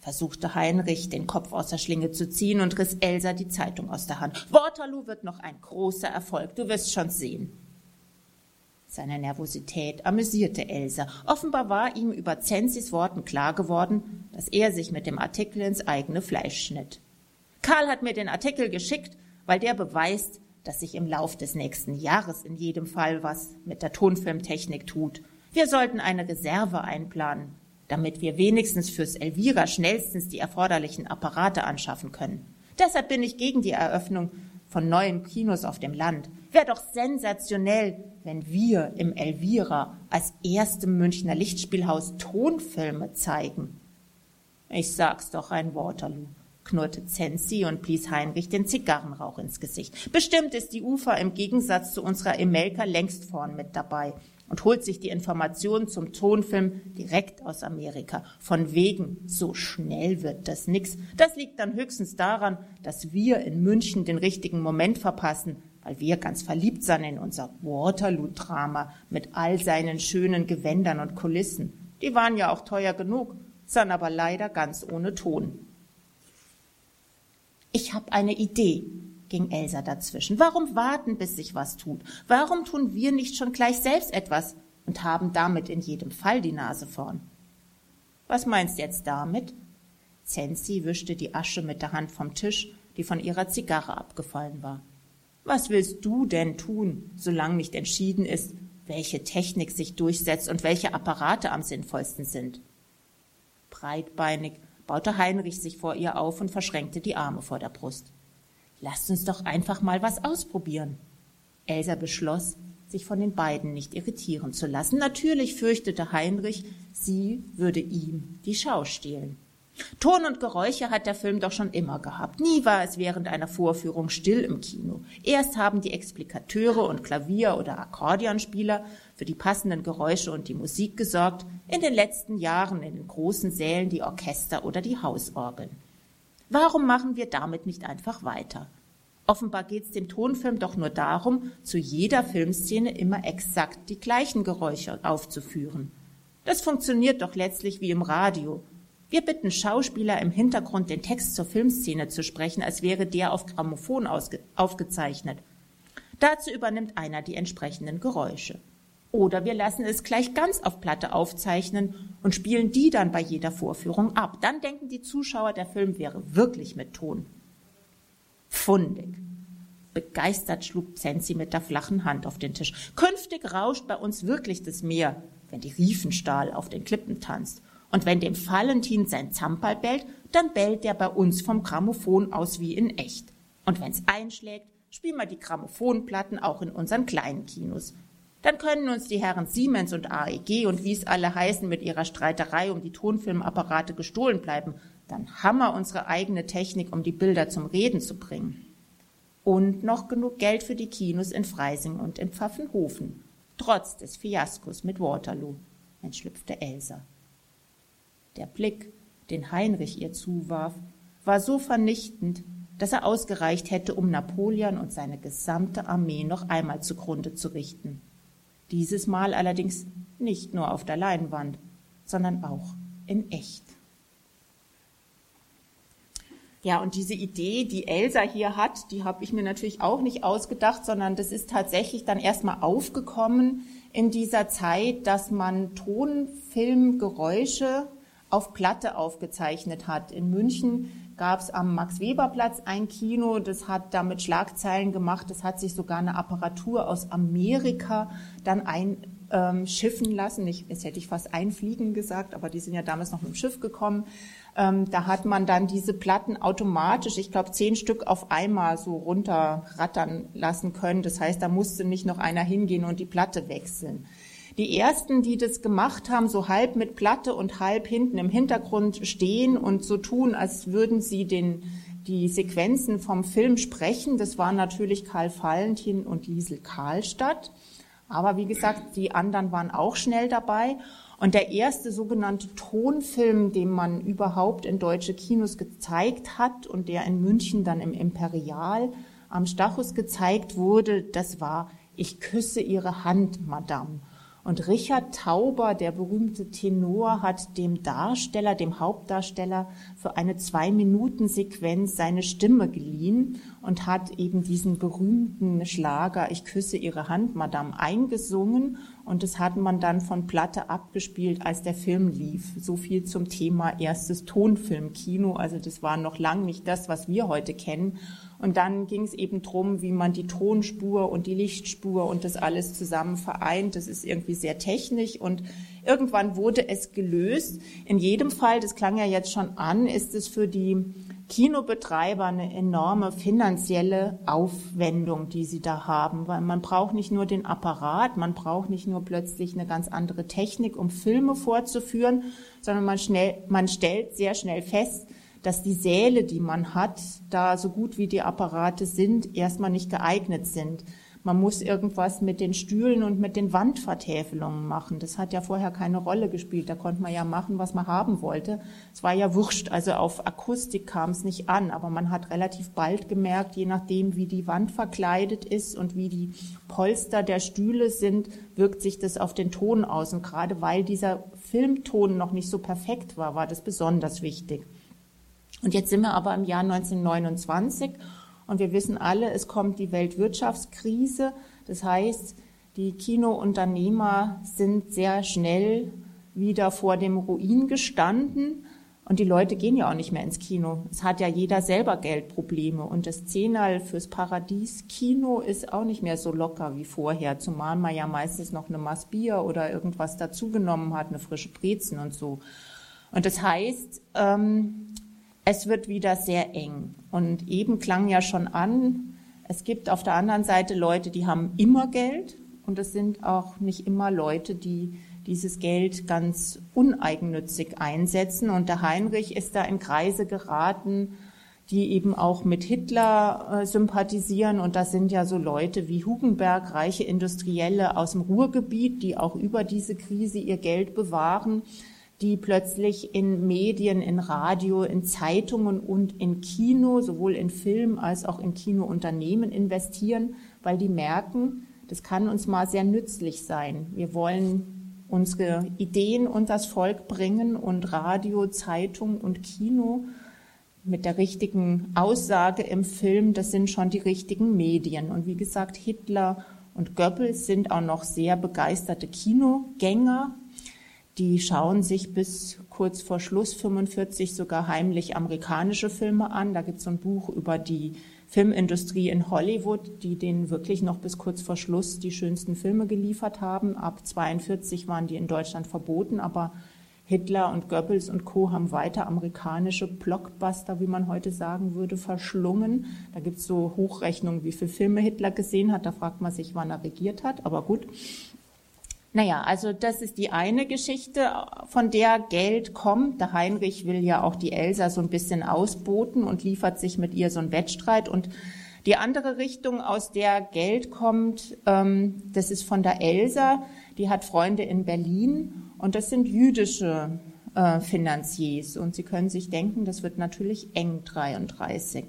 versuchte Heinrich, den Kopf aus der Schlinge zu ziehen und riss Elsa die Zeitung aus der Hand. Waterloo wird noch ein großer Erfolg, du wirst schon sehen. Seine Nervosität amüsierte Elsa. Offenbar war ihm über Zenzis Worten klar geworden, dass er sich mit dem Artikel ins eigene Fleisch schnitt. Karl hat mir den Artikel geschickt, weil der beweist, dass sich im Lauf des nächsten Jahres in jedem Fall was mit der Tonfilmtechnik tut. Wir sollten eine Reserve einplanen damit wir wenigstens fürs Elvira schnellstens die erforderlichen Apparate anschaffen können. Deshalb bin ich gegen die Eröffnung von neuen Kinos auf dem Land. Wäre doch sensationell, wenn wir im Elvira als erstem Münchner Lichtspielhaus Tonfilme zeigen. Ich sag's doch ein Waterloo, knurrte Zensi und blies Heinrich den Zigarrenrauch ins Gesicht. Bestimmt ist die Ufer im Gegensatz zu unserer Emelka längst vorn mit dabei und holt sich die Informationen zum Tonfilm direkt aus Amerika. Von wegen, so schnell wird das nix. Das liegt dann höchstens daran, dass wir in München den richtigen Moment verpassen, weil wir ganz verliebt sind in unser Waterloo-Drama mit all seinen schönen Gewändern und Kulissen. Die waren ja auch teuer genug, sind aber leider ganz ohne Ton. Ich habe eine Idee, ging Elsa dazwischen. Warum warten, bis sich was tut? Warum tun wir nicht schon gleich selbst etwas und haben damit in jedem Fall die Nase vorn? Was meinst jetzt damit? Zenzi wischte die Asche mit der Hand vom Tisch, die von ihrer Zigarre abgefallen war. Was willst du denn tun, solange nicht entschieden ist, welche Technik sich durchsetzt und welche Apparate am sinnvollsten sind? Breitbeinig baute Heinrich sich vor ihr auf und verschränkte die Arme vor der Brust. Lasst uns doch einfach mal was ausprobieren. Elsa beschloss, sich von den beiden nicht irritieren zu lassen. Natürlich fürchtete Heinrich, sie würde ihm die Schau stehlen. Ton und Geräusche hat der Film doch schon immer gehabt. Nie war es während einer Vorführung still im Kino. Erst haben die Explikateure und Klavier- oder Akkordeonspieler für die passenden Geräusche und die Musik gesorgt, in den letzten Jahren in den großen Sälen die Orchester oder die Hausorgeln. Warum machen wir damit nicht einfach weiter? Offenbar geht es dem Tonfilm doch nur darum, zu jeder Filmszene immer exakt die gleichen Geräusche aufzuführen. Das funktioniert doch letztlich wie im Radio. Wir bitten Schauspieler im Hintergrund den Text zur Filmszene zu sprechen, als wäre der auf Grammophon aufgezeichnet. Dazu übernimmt einer die entsprechenden Geräusche. Oder wir lassen es gleich ganz auf Platte aufzeichnen und spielen die dann bei jeder Vorführung ab. Dann denken die Zuschauer, der Film wäre wirklich mit Ton. Pfundig. Begeistert schlug Zenzi mit der flachen Hand auf den Tisch. Künftig rauscht bei uns wirklich das Meer, wenn die Riefenstahl auf den Klippen tanzt. Und wenn dem Valentin sein Zampal bellt, dann bellt der bei uns vom Grammophon aus wie in echt. Und wenn's einschlägt, spielen wir die Grammophonplatten auch in unseren kleinen Kinos. Dann können uns die Herren Siemens und AEG und wie es alle heißen mit ihrer Streiterei um die Tonfilmapparate gestohlen bleiben. Dann haben wir unsere eigene Technik, um die Bilder zum Reden zu bringen. Und noch genug Geld für die Kinos in Freising und in Pfaffenhofen. Trotz des Fiaskos mit Waterloo, entschlüpfte Elsa. Der Blick, den Heinrich ihr zuwarf, war so vernichtend, dass er ausgereicht hätte, um Napoleon und seine gesamte Armee noch einmal zugrunde zu richten. Dieses Mal allerdings nicht nur auf der Leinwand, sondern auch in echt. Ja, und diese Idee, die Elsa hier hat, die habe ich mir natürlich auch nicht ausgedacht, sondern das ist tatsächlich dann erstmal aufgekommen in dieser Zeit, dass man Tonfilmgeräusche auf Platte aufgezeichnet hat. In München gab es am Max-Weber-Platz ein Kino, das hat damit Schlagzeilen gemacht, das hat sich sogar eine Apparatur aus Amerika dann ein, ähm, lassen. Ich, jetzt hätte ich fast einfliegen gesagt, aber die sind ja damals noch mit dem Schiff gekommen. Ähm, da hat man dann diese Platten automatisch, ich glaube zehn Stück auf einmal so runterrattern lassen können. Das heißt, da musste nicht noch einer hingehen und die Platte wechseln. Die ersten, die das gemacht haben, so halb mit Platte und halb hinten im Hintergrund stehen und so tun, als würden sie den, die Sequenzen vom Film sprechen, das waren natürlich Karl Valentin und Liesel Karlstadt. Aber wie gesagt, die anderen waren auch schnell dabei. Und der erste sogenannte Tonfilm, den man überhaupt in deutsche Kinos gezeigt hat und der in München dann im Imperial am Stachus gezeigt wurde, das war Ich küsse Ihre Hand, Madame. Und Richard Tauber, der berühmte Tenor, hat dem Darsteller, dem Hauptdarsteller, für eine Zwei-Minuten-Sequenz seine Stimme geliehen und hat eben diesen berühmten Schlager Ich küsse Ihre Hand, Madame, eingesungen. Und das hat man dann von Platte abgespielt, als der Film lief. So viel zum Thema erstes Tonfilmkino. Also das war noch lang nicht das, was wir heute kennen. Und dann ging es eben drum, wie man die Tonspur und die Lichtspur und das alles zusammen vereint. Das ist irgendwie sehr technisch und irgendwann wurde es gelöst. In jedem Fall, das klang ja jetzt schon an, ist es für die Kinobetreiber eine enorme finanzielle Aufwendung, die sie da haben, weil man braucht nicht nur den Apparat, man braucht nicht nur plötzlich eine ganz andere Technik, um Filme vorzuführen, sondern man, schnell, man stellt sehr schnell fest, dass die Säle, die man hat, da so gut wie die Apparate sind, erstmal nicht geeignet sind. Man muss irgendwas mit den Stühlen und mit den Wandvertäfelungen machen. Das hat ja vorher keine Rolle gespielt. Da konnte man ja machen, was man haben wollte. Es war ja wurscht. Also auf Akustik kam es nicht an. Aber man hat relativ bald gemerkt, je nachdem, wie die Wand verkleidet ist und wie die Polster der Stühle sind, wirkt sich das auf den Ton aus. Und gerade weil dieser Filmton noch nicht so perfekt war, war das besonders wichtig. Und jetzt sind wir aber im Jahr 1929 und wir wissen alle, es kommt die Weltwirtschaftskrise. Das heißt, die Kinounternehmer sind sehr schnell wieder vor dem Ruin gestanden und die Leute gehen ja auch nicht mehr ins Kino. Es hat ja jeder selber Geldprobleme und das Zehnerl fürs Paradies-Kino ist auch nicht mehr so locker wie vorher, zumal man ja meistens noch eine Maß Bier oder irgendwas dazugenommen hat, eine frische Brezen und so. Und das heißt, ähm, es wird wieder sehr eng. Und eben klang ja schon an, es gibt auf der anderen Seite Leute, die haben immer Geld und es sind auch nicht immer Leute, die dieses Geld ganz uneigennützig einsetzen. Und der Heinrich ist da in Kreise geraten, die eben auch mit Hitler äh, sympathisieren. Und das sind ja so Leute wie Hugenberg, reiche Industrielle aus dem Ruhrgebiet, die auch über diese Krise ihr Geld bewahren die plötzlich in Medien, in Radio, in Zeitungen und in Kino, sowohl in Film als auch in Kinounternehmen investieren, weil die merken, das kann uns mal sehr nützlich sein. Wir wollen unsere Ideen unters Volk bringen und Radio, Zeitung und Kino mit der richtigen Aussage im Film, das sind schon die richtigen Medien. Und wie gesagt, Hitler und Goebbels sind auch noch sehr begeisterte Kinogänger, die schauen sich bis kurz vor Schluss 45 sogar heimlich amerikanische Filme an. Da gibt es so ein Buch über die Filmindustrie in Hollywood, die denen wirklich noch bis kurz vor Schluss die schönsten Filme geliefert haben. Ab 42 waren die in Deutschland verboten, aber Hitler und Goebbels und Co. haben weiter amerikanische Blockbuster, wie man heute sagen würde, verschlungen. Da gibt es so Hochrechnungen, wie viele Filme Hitler gesehen hat. Da fragt man sich, wann er regiert hat. Aber gut. Naja, also das ist die eine Geschichte, von der Geld kommt. Der Heinrich will ja auch die Elsa so ein bisschen ausboten und liefert sich mit ihr so einen Wettstreit. Und die andere Richtung, aus der Geld kommt, ähm, das ist von der Elsa. Die hat Freunde in Berlin und das sind jüdische äh, Finanziers. Und Sie können sich denken, das wird natürlich eng 33.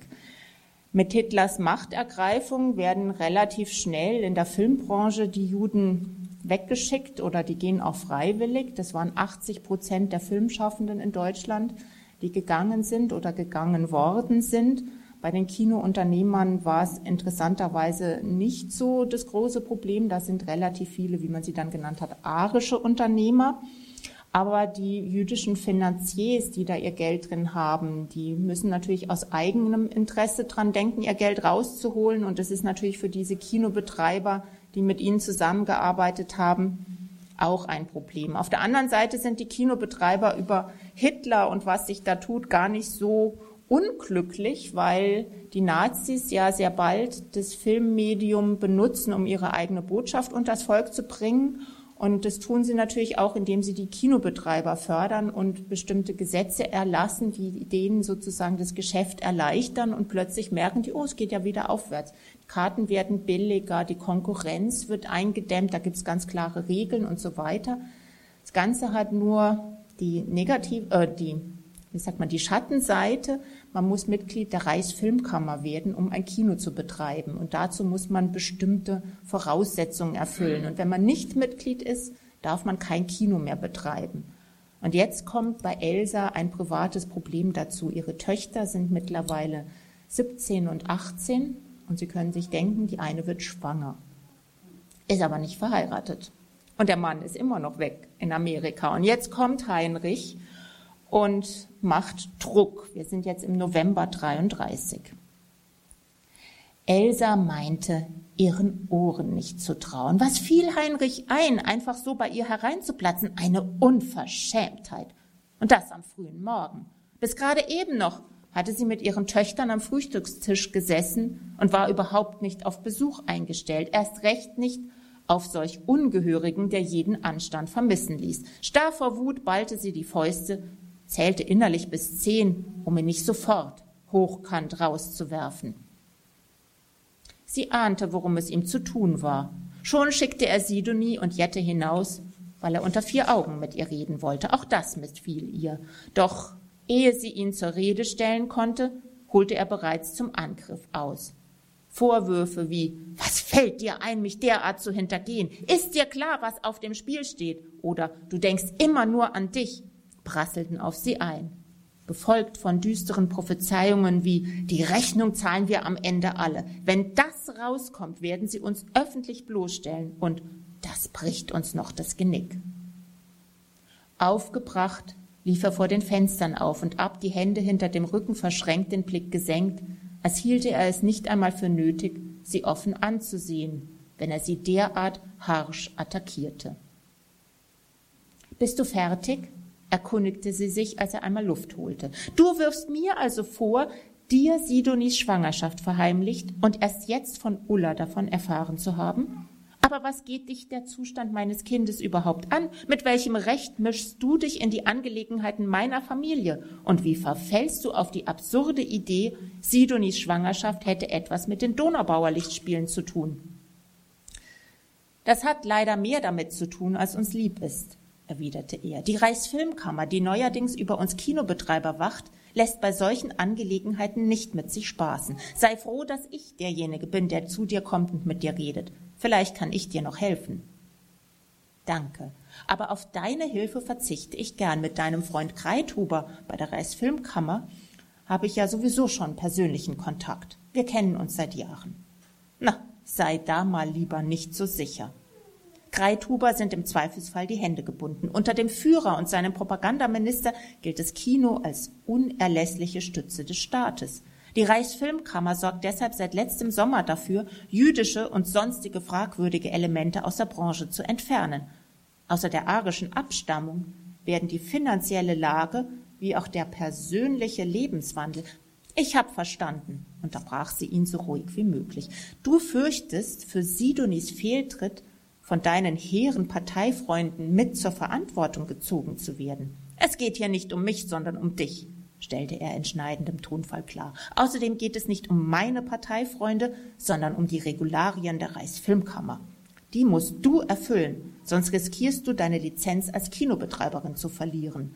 Mit Hitlers Machtergreifung werden relativ schnell in der Filmbranche die Juden weggeschickt oder die gehen auch freiwillig. Das waren 80 Prozent der Filmschaffenden in Deutschland, die gegangen sind oder gegangen worden sind. Bei den Kinounternehmern war es interessanterweise nicht so das große Problem. Da sind relativ viele, wie man sie dann genannt hat, arische Unternehmer. Aber die jüdischen Finanziers, die da ihr Geld drin haben, die müssen natürlich aus eigenem Interesse dran denken, ihr Geld rauszuholen. Und das ist natürlich für diese Kinobetreiber die mit ihnen zusammengearbeitet haben, auch ein Problem. Auf der anderen Seite sind die Kinobetreiber über Hitler und was sich da tut gar nicht so unglücklich, weil die Nazis ja sehr bald das Filmmedium benutzen, um ihre eigene Botschaft unter das Volk zu bringen. Und das tun sie natürlich auch, indem sie die Kinobetreiber fördern und bestimmte Gesetze erlassen, die denen sozusagen das Geschäft erleichtern und plötzlich merken die, oh, es geht ja wieder aufwärts. Karten werden billiger, die Konkurrenz wird eingedämmt, da gibt es ganz klare Regeln und so weiter. Das Ganze hat nur die negativ, äh, die, wie sagt man, die Schattenseite. Man muss Mitglied der Reichsfilmkammer werden, um ein Kino zu betreiben. Und dazu muss man bestimmte Voraussetzungen erfüllen. Und wenn man nicht Mitglied ist, darf man kein Kino mehr betreiben. Und jetzt kommt bei Elsa ein privates Problem dazu. Ihre Töchter sind mittlerweile 17 und 18 und Sie können sich denken, die eine wird schwanger, ist aber nicht verheiratet. Und der Mann ist immer noch weg in Amerika. Und jetzt kommt Heinrich und macht Druck. Wir sind jetzt im November 33. Elsa meinte, ihren Ohren nicht zu trauen. Was fiel Heinrich ein, einfach so bei ihr hereinzuplatzen? Eine Unverschämtheit. Und das am frühen Morgen. Bis gerade eben noch hatte sie mit ihren Töchtern am Frühstückstisch gesessen und war überhaupt nicht auf Besuch eingestellt, erst recht nicht auf solch Ungehörigen, der jeden Anstand vermissen ließ. Starr vor Wut ballte sie die Fäuste, zählte innerlich bis zehn, um ihn nicht sofort hochkant rauszuwerfen. Sie ahnte, worum es ihm zu tun war. Schon schickte er Sidonie und Jette hinaus, weil er unter vier Augen mit ihr reden wollte. Auch das missfiel ihr. Doch Ehe sie ihn zur Rede stellen konnte, holte er bereits zum Angriff aus. Vorwürfe wie Was fällt dir ein, mich derart zu hintergehen? Ist dir klar, was auf dem Spiel steht? Oder Du denkst immer nur an dich, prasselten auf sie ein, befolgt von düsteren Prophezeiungen wie Die Rechnung zahlen wir am Ende alle. Wenn das rauskommt, werden sie uns öffentlich bloßstellen und das bricht uns noch das Genick. Aufgebracht lief er vor den Fenstern auf und ab, die Hände hinter dem Rücken verschränkt, den Blick gesenkt, als hielte er es nicht einmal für nötig, sie offen anzusehen, wenn er sie derart harsch attackierte. Bist du fertig? erkundigte sie sich, als er einmal Luft holte. Du wirfst mir also vor, dir Sidonis Schwangerschaft verheimlicht und erst jetzt von Ulla davon erfahren zu haben? Aber was geht dich der Zustand meines Kindes überhaupt an? Mit welchem Recht mischst du dich in die Angelegenheiten meiner Familie? Und wie verfällst du auf die absurde Idee, Sidonis Schwangerschaft hätte etwas mit den Donaubauer Lichtspielen zu tun? Das hat leider mehr damit zu tun, als uns lieb ist, erwiderte er. Die Reichsfilmkammer, die neuerdings über uns Kinobetreiber wacht, lässt bei solchen Angelegenheiten nicht mit sich spaßen. Sei froh, dass ich derjenige bin, der zu dir kommt und mit dir redet. Vielleicht kann ich dir noch helfen. Danke. Aber auf deine Hilfe verzichte ich gern. Mit deinem Freund Kreithuber bei der Reichsfilmkammer habe ich ja sowieso schon persönlichen Kontakt. Wir kennen uns seit Jahren. Na, sei da mal lieber nicht so sicher. Kreithuber sind im Zweifelsfall die Hände gebunden. Unter dem Führer und seinem Propagandaminister gilt das Kino als unerlässliche Stütze des Staates. Die Reichsfilmkammer sorgt deshalb seit letztem Sommer dafür, jüdische und sonstige fragwürdige Elemente aus der Branche zu entfernen. Außer der arischen Abstammung werden die finanzielle Lage wie auch der persönliche Lebenswandel ich hab verstanden, unterbrach sie ihn so ruhig wie möglich. Du fürchtest, für Sidonis Fehltritt von deinen hehren Parteifreunden mit zur Verantwortung gezogen zu werden. Es geht hier nicht um mich, sondern um dich stellte er in schneidendem Tonfall klar. Außerdem geht es nicht um meine Parteifreunde, sondern um die Regularien der Reichsfilmkammer. Die musst du erfüllen, sonst riskierst du deine Lizenz als Kinobetreiberin zu verlieren.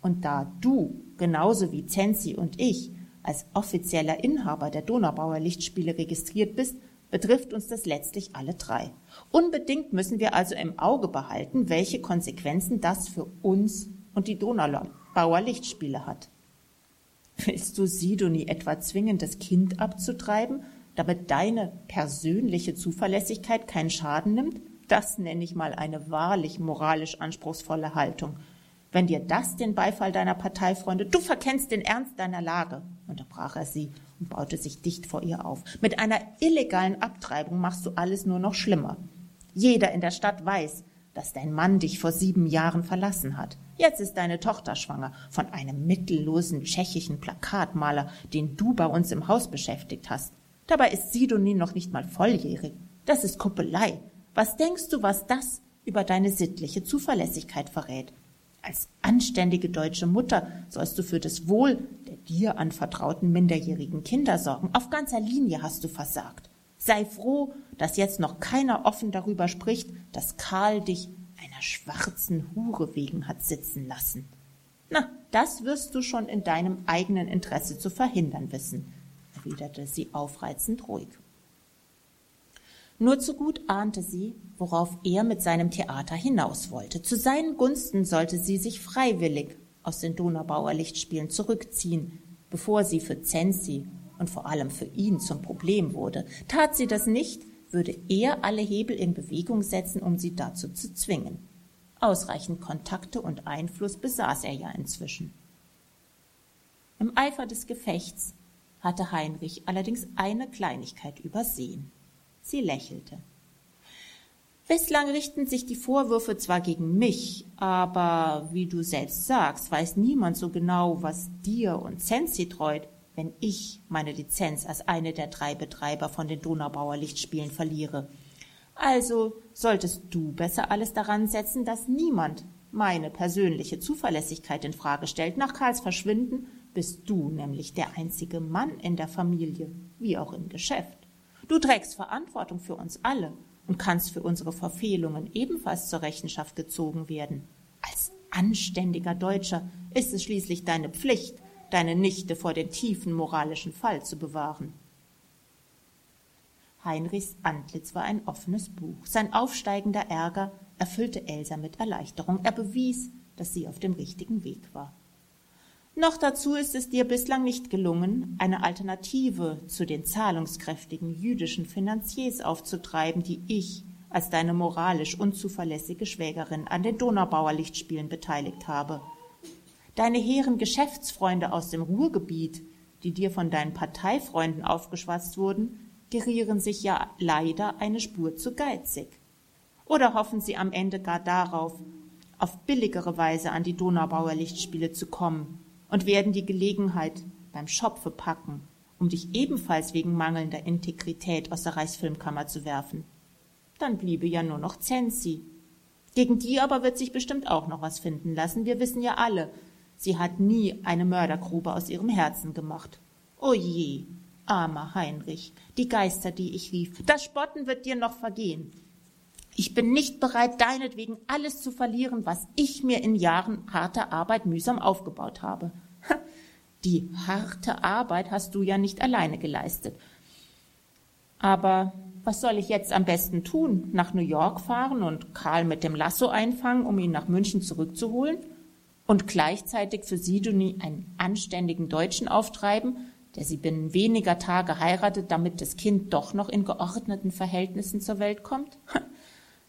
Und da du, genauso wie Zenzi und ich, als offizieller Inhaber der Donaubauer Lichtspiele registriert bist, betrifft uns das letztlich alle drei. Unbedingt müssen wir also im Auge behalten, welche Konsequenzen das für uns und die Donaubauer Lichtspiele hat. Willst du Sidonie etwa zwingen, das Kind abzutreiben, damit deine persönliche Zuverlässigkeit keinen Schaden nimmt? Das nenne ich mal eine wahrlich moralisch anspruchsvolle Haltung. Wenn dir das den Beifall deiner Parteifreunde, du verkennst den Ernst deiner Lage, unterbrach er sie und baute sich dicht vor ihr auf. Mit einer illegalen Abtreibung machst du alles nur noch schlimmer. Jeder in der Stadt weiß, dass dein Mann dich vor sieben Jahren verlassen hat. Jetzt ist deine Tochter schwanger von einem mittellosen tschechischen Plakatmaler, den du bei uns im Haus beschäftigt hast. Dabei ist Sidonie noch nicht mal volljährig. Das ist Kuppelei. Was denkst du, was das über deine sittliche Zuverlässigkeit verrät? Als anständige deutsche Mutter sollst du für das Wohl der dir anvertrauten minderjährigen Kinder sorgen. Auf ganzer Linie hast du versagt. Sei froh, dass jetzt noch keiner offen darüber spricht, dass Karl dich einer schwarzen Hure wegen hat sitzen lassen. Na, das wirst du schon in deinem eigenen Interesse zu verhindern wissen, erwiderte sie aufreizend ruhig. Nur zu gut ahnte sie, worauf er mit seinem Theater hinaus wollte. Zu seinen Gunsten sollte sie sich freiwillig aus den Donaubauer Lichtspielen zurückziehen, bevor sie für Zensi und vor allem für ihn zum Problem wurde. Tat sie das nicht, würde er alle Hebel in Bewegung setzen, um sie dazu zu zwingen. Ausreichend Kontakte und Einfluss besaß er ja inzwischen. Im Eifer des Gefechts hatte Heinrich allerdings eine Kleinigkeit übersehen. Sie lächelte. Bislang richten sich die Vorwürfe zwar gegen mich, aber wie du selbst sagst, weiß niemand so genau, was dir und Sensi treut, wenn ich meine Lizenz als eine der drei Betreiber von den Donaubauer Lichtspielen verliere. Also solltest du besser alles daran setzen, dass niemand meine persönliche Zuverlässigkeit in Frage stellt. Nach Karls Verschwinden bist du nämlich der einzige Mann in der Familie, wie auch im Geschäft. Du trägst Verantwortung für uns alle und kannst für unsere Verfehlungen ebenfalls zur Rechenschaft gezogen werden. Als anständiger Deutscher ist es schließlich deine Pflicht, deine Nichte vor dem tiefen moralischen Fall zu bewahren. Heinrichs Antlitz war ein offenes Buch. Sein aufsteigender Ärger erfüllte Elsa mit Erleichterung. Er bewies, dass sie auf dem richtigen Weg war. Noch dazu ist es dir bislang nicht gelungen, eine Alternative zu den zahlungskräftigen jüdischen Finanziers aufzutreiben, die ich als deine moralisch unzuverlässige Schwägerin an den Donaubauer Lichtspielen beteiligt habe. Deine hehren Geschäftsfreunde aus dem Ruhrgebiet, die dir von deinen Parteifreunden aufgeschwatzt wurden, gerieren sich ja leider eine Spur zu geizig. Oder hoffen sie am Ende gar darauf, auf billigere Weise an die Donaubauer Lichtspiele zu kommen und werden die Gelegenheit beim Schopfe packen, um dich ebenfalls wegen mangelnder Integrität aus der Reichsfilmkammer zu werfen. Dann bliebe ja nur noch Zensi. Gegen die aber wird sich bestimmt auch noch was finden lassen. Wir wissen ja alle, sie hat nie eine Mördergrube aus ihrem Herzen gemacht. O je, armer Heinrich, die Geister, die ich rief, das Spotten wird dir noch vergehen. Ich bin nicht bereit, deinetwegen alles zu verlieren, was ich mir in Jahren harter Arbeit mühsam aufgebaut habe. Die harte Arbeit hast du ja nicht alleine geleistet. Aber was soll ich jetzt am besten tun? Nach New York fahren und Karl mit dem Lasso einfangen, um ihn nach München zurückzuholen? Und gleichzeitig für Sidonie einen anständigen Deutschen auftreiben, der sie binnen weniger Tage heiratet, damit das Kind doch noch in geordneten Verhältnissen zur Welt kommt?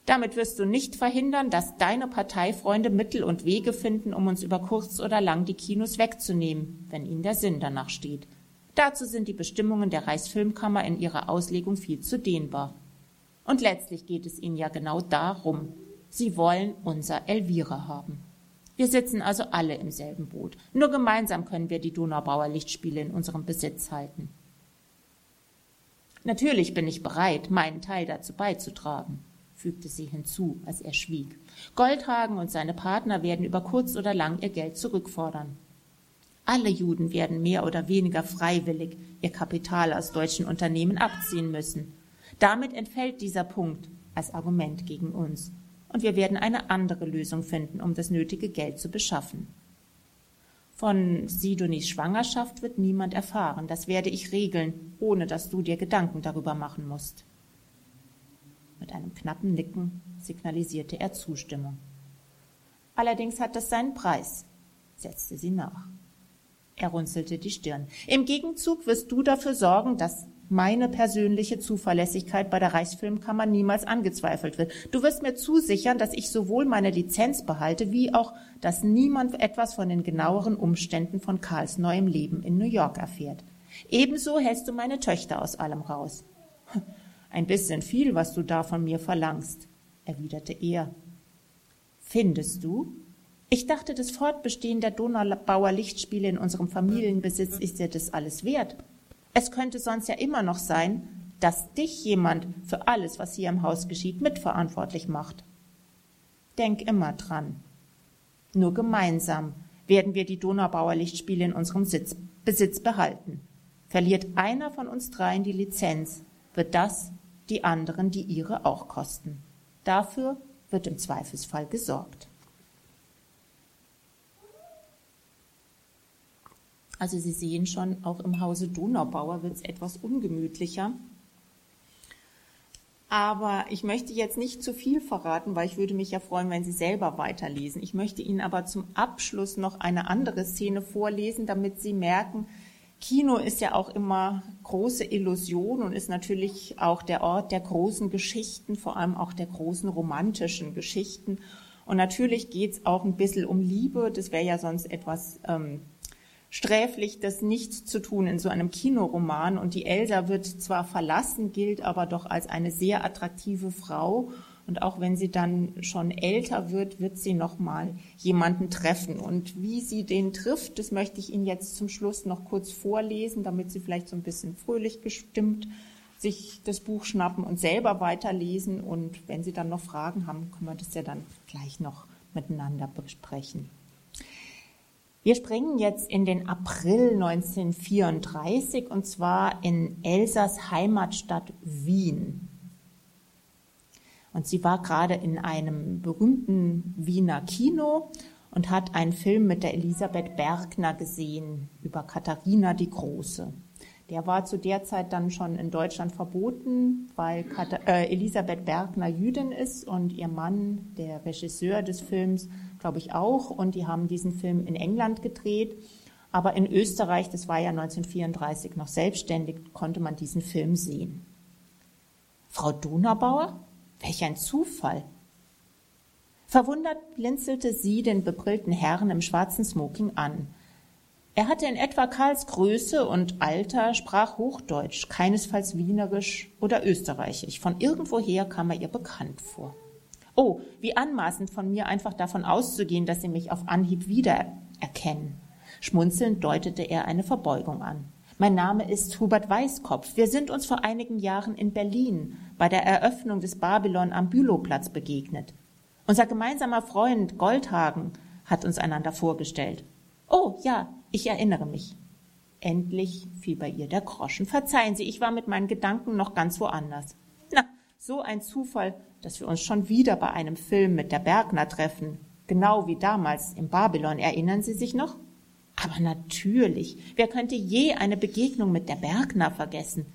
Damit wirst du nicht verhindern, dass deine Parteifreunde Mittel und Wege finden, um uns über kurz oder lang die Kinos wegzunehmen, wenn ihnen der Sinn danach steht. Dazu sind die Bestimmungen der Reichsfilmkammer in ihrer Auslegung viel zu dehnbar. Und letztlich geht es ihnen ja genau darum. Sie wollen unser Elvira haben. Wir sitzen also alle im selben Boot. Nur gemeinsam können wir die Donaubauer Lichtspiele in unserem Besitz halten. Natürlich bin ich bereit, meinen Teil dazu beizutragen fügte sie hinzu, als er schwieg. Goldhagen und seine Partner werden über kurz oder lang ihr Geld zurückfordern. Alle Juden werden mehr oder weniger freiwillig ihr Kapital aus deutschen Unternehmen abziehen müssen. Damit entfällt dieser Punkt als Argument gegen uns. Und wir werden eine andere Lösung finden, um das nötige Geld zu beschaffen. Von Sidonis Schwangerschaft wird niemand erfahren. Das werde ich regeln, ohne dass du dir Gedanken darüber machen musst. Mit einem knappen Nicken signalisierte er Zustimmung. Allerdings hat das seinen Preis, setzte sie nach. Er runzelte die Stirn. Im Gegenzug wirst du dafür sorgen, dass meine persönliche Zuverlässigkeit bei der Reichsfilmkammer niemals angezweifelt wird. Du wirst mir zusichern, dass ich sowohl meine Lizenz behalte, wie auch, dass niemand etwas von den genaueren Umständen von Karls neuem Leben in New York erfährt. Ebenso hältst du meine Töchter aus allem raus. Ein bisschen viel, was du da von mir verlangst, erwiderte er. Findest du? Ich dachte, das Fortbestehen der Donaubauer Lichtspiele in unserem Familienbesitz ist dir das alles wert. Es könnte sonst ja immer noch sein, dass dich jemand für alles, was hier im Haus geschieht, mitverantwortlich macht. Denk immer dran. Nur gemeinsam werden wir die Donaubauer Lichtspiele in unserem Sitz, Besitz behalten. Verliert einer von uns dreien die Lizenz, wird das die anderen die ihre auch kosten. Dafür wird im Zweifelsfall gesorgt. Also Sie sehen schon, auch im Hause Donaubauer wird es etwas ungemütlicher. Aber ich möchte jetzt nicht zu viel verraten, weil ich würde mich ja freuen, wenn Sie selber weiterlesen. Ich möchte Ihnen aber zum Abschluss noch eine andere Szene vorlesen, damit Sie merken, Kino ist ja auch immer große Illusion und ist natürlich auch der Ort der großen Geschichten, vor allem auch der großen romantischen Geschichten. Und natürlich geht es auch ein bisschen um Liebe. Das wäre ja sonst etwas ähm, sträflich, das nicht zu tun in so einem Kinoroman. Und die Elsa wird zwar verlassen, gilt aber doch als eine sehr attraktive Frau. Und auch wenn sie dann schon älter wird, wird sie noch mal jemanden treffen. Und wie sie den trifft, das möchte ich Ihnen jetzt zum Schluss noch kurz vorlesen, damit Sie vielleicht so ein bisschen fröhlich gestimmt sich das Buch schnappen und selber weiterlesen. Und wenn Sie dann noch Fragen haben, können wir das ja dann gleich noch miteinander besprechen. Wir springen jetzt in den April 1934 und zwar in Elsas Heimatstadt Wien. Und sie war gerade in einem berühmten Wiener Kino und hat einen Film mit der Elisabeth Bergner gesehen über Katharina die Große. Der war zu der Zeit dann schon in Deutschland verboten, weil äh, Elisabeth Bergner Jüdin ist und ihr Mann, der Regisseur des Films, glaube ich auch. Und die haben diesen Film in England gedreht. Aber in Österreich, das war ja 1934 noch selbstständig, konnte man diesen Film sehen. Frau Donaubauer? Welch ein Zufall! Verwundert blinzelte sie den bebrillten Herrn im schwarzen Smoking an. Er hatte in etwa Karls Größe und Alter, sprach Hochdeutsch, keinesfalls Wienerisch oder Österreichisch. Von irgendwoher kam er ihr bekannt vor. Oh, wie anmaßend von mir, einfach davon auszugehen, dass Sie mich auf Anhieb wiedererkennen. Schmunzelnd deutete er eine Verbeugung an. Mein Name ist Hubert Weißkopf. Wir sind uns vor einigen Jahren in Berlin bei der Eröffnung des Babylon am Bülowplatz begegnet. Unser gemeinsamer Freund Goldhagen hat uns einander vorgestellt. Oh, ja, ich erinnere mich. Endlich fiel bei ihr der Groschen. Verzeihen Sie, ich war mit meinen Gedanken noch ganz woanders. Na, so ein Zufall, dass wir uns schon wieder bei einem Film mit der Bergner treffen. Genau wie damals im Babylon. Erinnern Sie sich noch? Aber natürlich. Wer könnte je eine Begegnung mit der Bergner vergessen?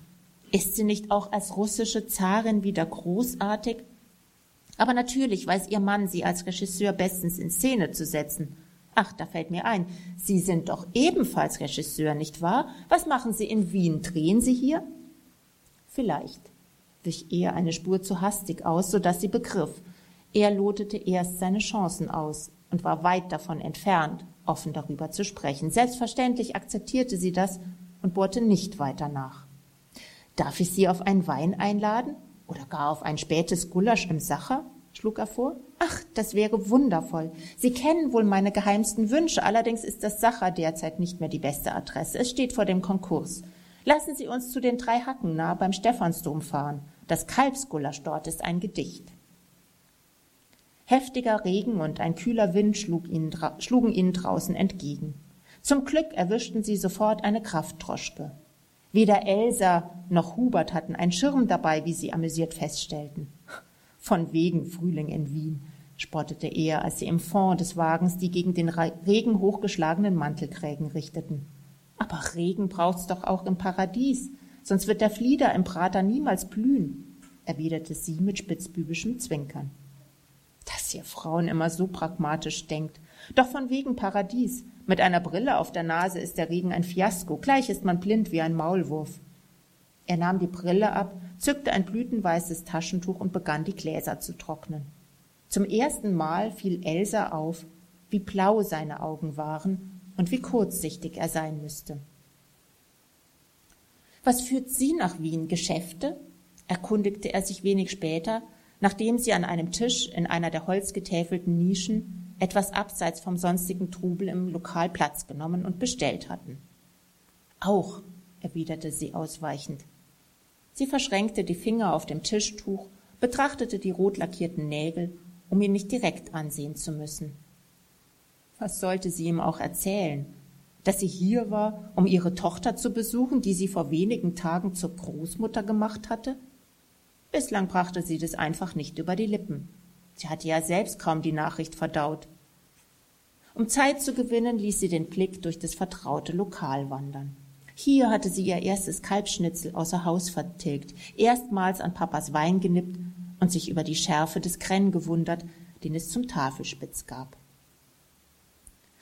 Ist sie nicht auch als russische Zarin wieder großartig? Aber natürlich weiß ihr Mann, sie als Regisseur bestens in Szene zu setzen. Ach, da fällt mir ein, Sie sind doch ebenfalls Regisseur, nicht wahr? Was machen Sie in Wien? Drehen Sie hier? Vielleicht wich eher eine Spur zu hastig aus, so dass sie begriff. Er lotete erst seine Chancen aus und war weit davon entfernt, offen darüber zu sprechen. Selbstverständlich akzeptierte sie das und bohrte nicht weiter nach. Darf ich Sie auf einen Wein einladen? Oder gar auf ein spätes Gulasch im Sacher? schlug er vor. Ach, das wäre wundervoll. Sie kennen wohl meine geheimsten Wünsche, allerdings ist das Sacher derzeit nicht mehr die beste Adresse. Es steht vor dem Konkurs. Lassen Sie uns zu den drei Hacken nahe beim Stephansdom fahren. Das Kalbsgulasch dort ist ein Gedicht. Heftiger Regen und ein kühler Wind schlug ihnen, schlugen ihnen draußen entgegen. Zum Glück erwischten sie sofort eine Kraftdroschke. Weder Elsa noch Hubert hatten einen Schirm dabei, wie sie amüsiert feststellten. Von wegen Frühling in Wien, spottete er, als sie im Fond des Wagens die gegen den Regen hochgeschlagenen Mantelkrägen richteten. Aber Regen braucht's doch auch im Paradies, sonst wird der Flieder im Prater niemals blühen, erwiderte sie mit spitzbübischem Zwinkern. Dass ihr Frauen immer so pragmatisch denkt. Doch von wegen Paradies. Mit einer Brille auf der Nase ist der Regen ein Fiasko. Gleich ist man blind wie ein Maulwurf. Er nahm die Brille ab, zückte ein blütenweißes Taschentuch und begann die Gläser zu trocknen. Zum ersten Mal fiel Elsa auf, wie blau seine Augen waren und wie kurzsichtig er sein müsste. Was führt Sie nach Wien? Geschäfte? erkundigte er sich wenig später, nachdem sie an einem Tisch in einer der holzgetäfelten Nischen etwas abseits vom sonstigen Trubel im Lokal Platz genommen und bestellt hatten. Auch, erwiderte sie ausweichend. Sie verschränkte die Finger auf dem Tischtuch, betrachtete die rot lackierten Nägel, um ihn nicht direkt ansehen zu müssen. Was sollte sie ihm auch erzählen? Dass sie hier war, um ihre Tochter zu besuchen, die sie vor wenigen Tagen zur Großmutter gemacht hatte? Bislang brachte sie das einfach nicht über die Lippen. Sie hatte ja selbst kaum die Nachricht verdaut. Um Zeit zu gewinnen, ließ sie den Blick durch das vertraute Lokal wandern. Hier hatte sie ihr erstes Kalbschnitzel außer Haus vertilgt, erstmals an Papas Wein genippt und sich über die Schärfe des Krenn gewundert, den es zum Tafelspitz gab.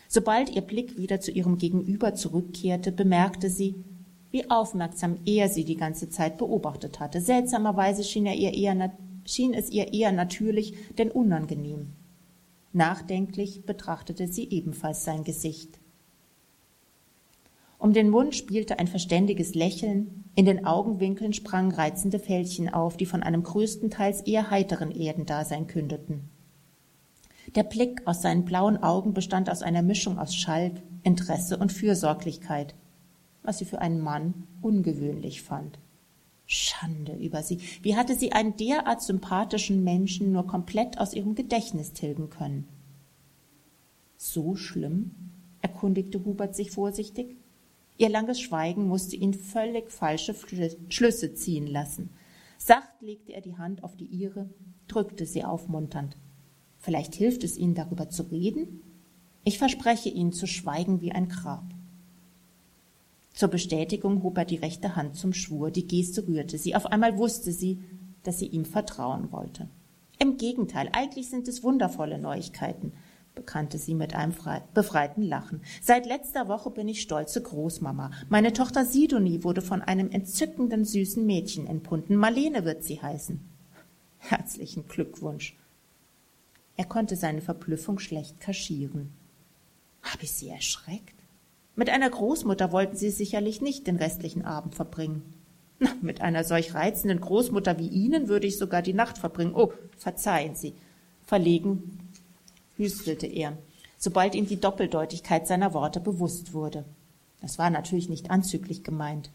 Sobald ihr Blick wieder zu ihrem Gegenüber zurückkehrte, bemerkte sie, wie aufmerksam er sie die ganze Zeit beobachtet hatte. Seltsamerweise schien, er ihr eher, schien es ihr eher natürlich denn unangenehm. Nachdenklich betrachtete sie ebenfalls sein Gesicht. Um den Mund spielte ein verständiges Lächeln, in den Augenwinkeln sprangen reizende Fältchen auf, die von einem größtenteils eher heiteren Erdendasein kündeten. Der Blick aus seinen blauen Augen bestand aus einer Mischung aus Schalk, Interesse und Fürsorglichkeit, was sie für einen Mann ungewöhnlich fand. Schande über sie. Wie hatte sie einen derart sympathischen Menschen nur komplett aus ihrem Gedächtnis tilgen können? So schlimm? erkundigte Hubert sich vorsichtig. Ihr langes Schweigen musste ihn völlig falsche Schlüsse ziehen lassen. Sacht legte er die Hand auf die ihre, drückte sie aufmunternd. Vielleicht hilft es Ihnen, darüber zu reden? Ich verspreche Ihnen zu schweigen wie ein Grab. Zur Bestätigung hob er die rechte Hand zum Schwur, die Geste rührte sie. Auf einmal wusste sie, dass sie ihm vertrauen wollte. Im Gegenteil, eigentlich sind es wundervolle Neuigkeiten, bekannte sie mit einem befreiten Lachen. Seit letzter Woche bin ich stolze Großmama. Meine Tochter Sidonie wurde von einem entzückenden süßen Mädchen entbunden. Marlene wird sie heißen. Herzlichen Glückwunsch. Er konnte seine Verblüffung schlecht kaschieren. Habe ich Sie erschreckt? Mit einer Großmutter wollten Sie sicherlich nicht den restlichen Abend verbringen. Na, mit einer solch reizenden Großmutter wie Ihnen würde ich sogar die Nacht verbringen. Oh, verzeihen Sie. Verlegen hüstelte er, sobald ihm die Doppeldeutigkeit seiner Worte bewusst wurde. Das war natürlich nicht anzüglich gemeint.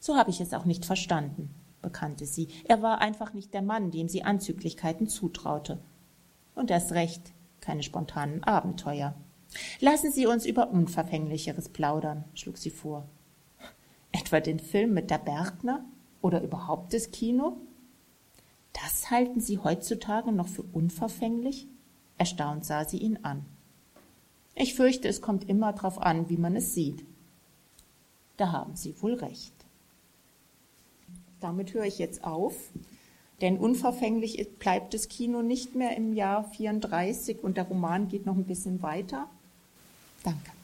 So habe ich es auch nicht verstanden, bekannte sie. Er war einfach nicht der Mann, dem sie Anzüglichkeiten zutraute und erst recht keine spontanen Abenteuer. Lassen Sie uns über Unverfänglicheres plaudern, schlug sie vor. Etwa den Film mit der Bergner oder überhaupt das Kino? Das halten Sie heutzutage noch für unverfänglich? Erstaunt sah sie ihn an. Ich fürchte, es kommt immer darauf an, wie man es sieht. Da haben Sie wohl recht. Damit höre ich jetzt auf. Denn unverfänglich bleibt das Kino nicht mehr im Jahr 34 und der Roman geht noch ein bisschen weiter. Danke.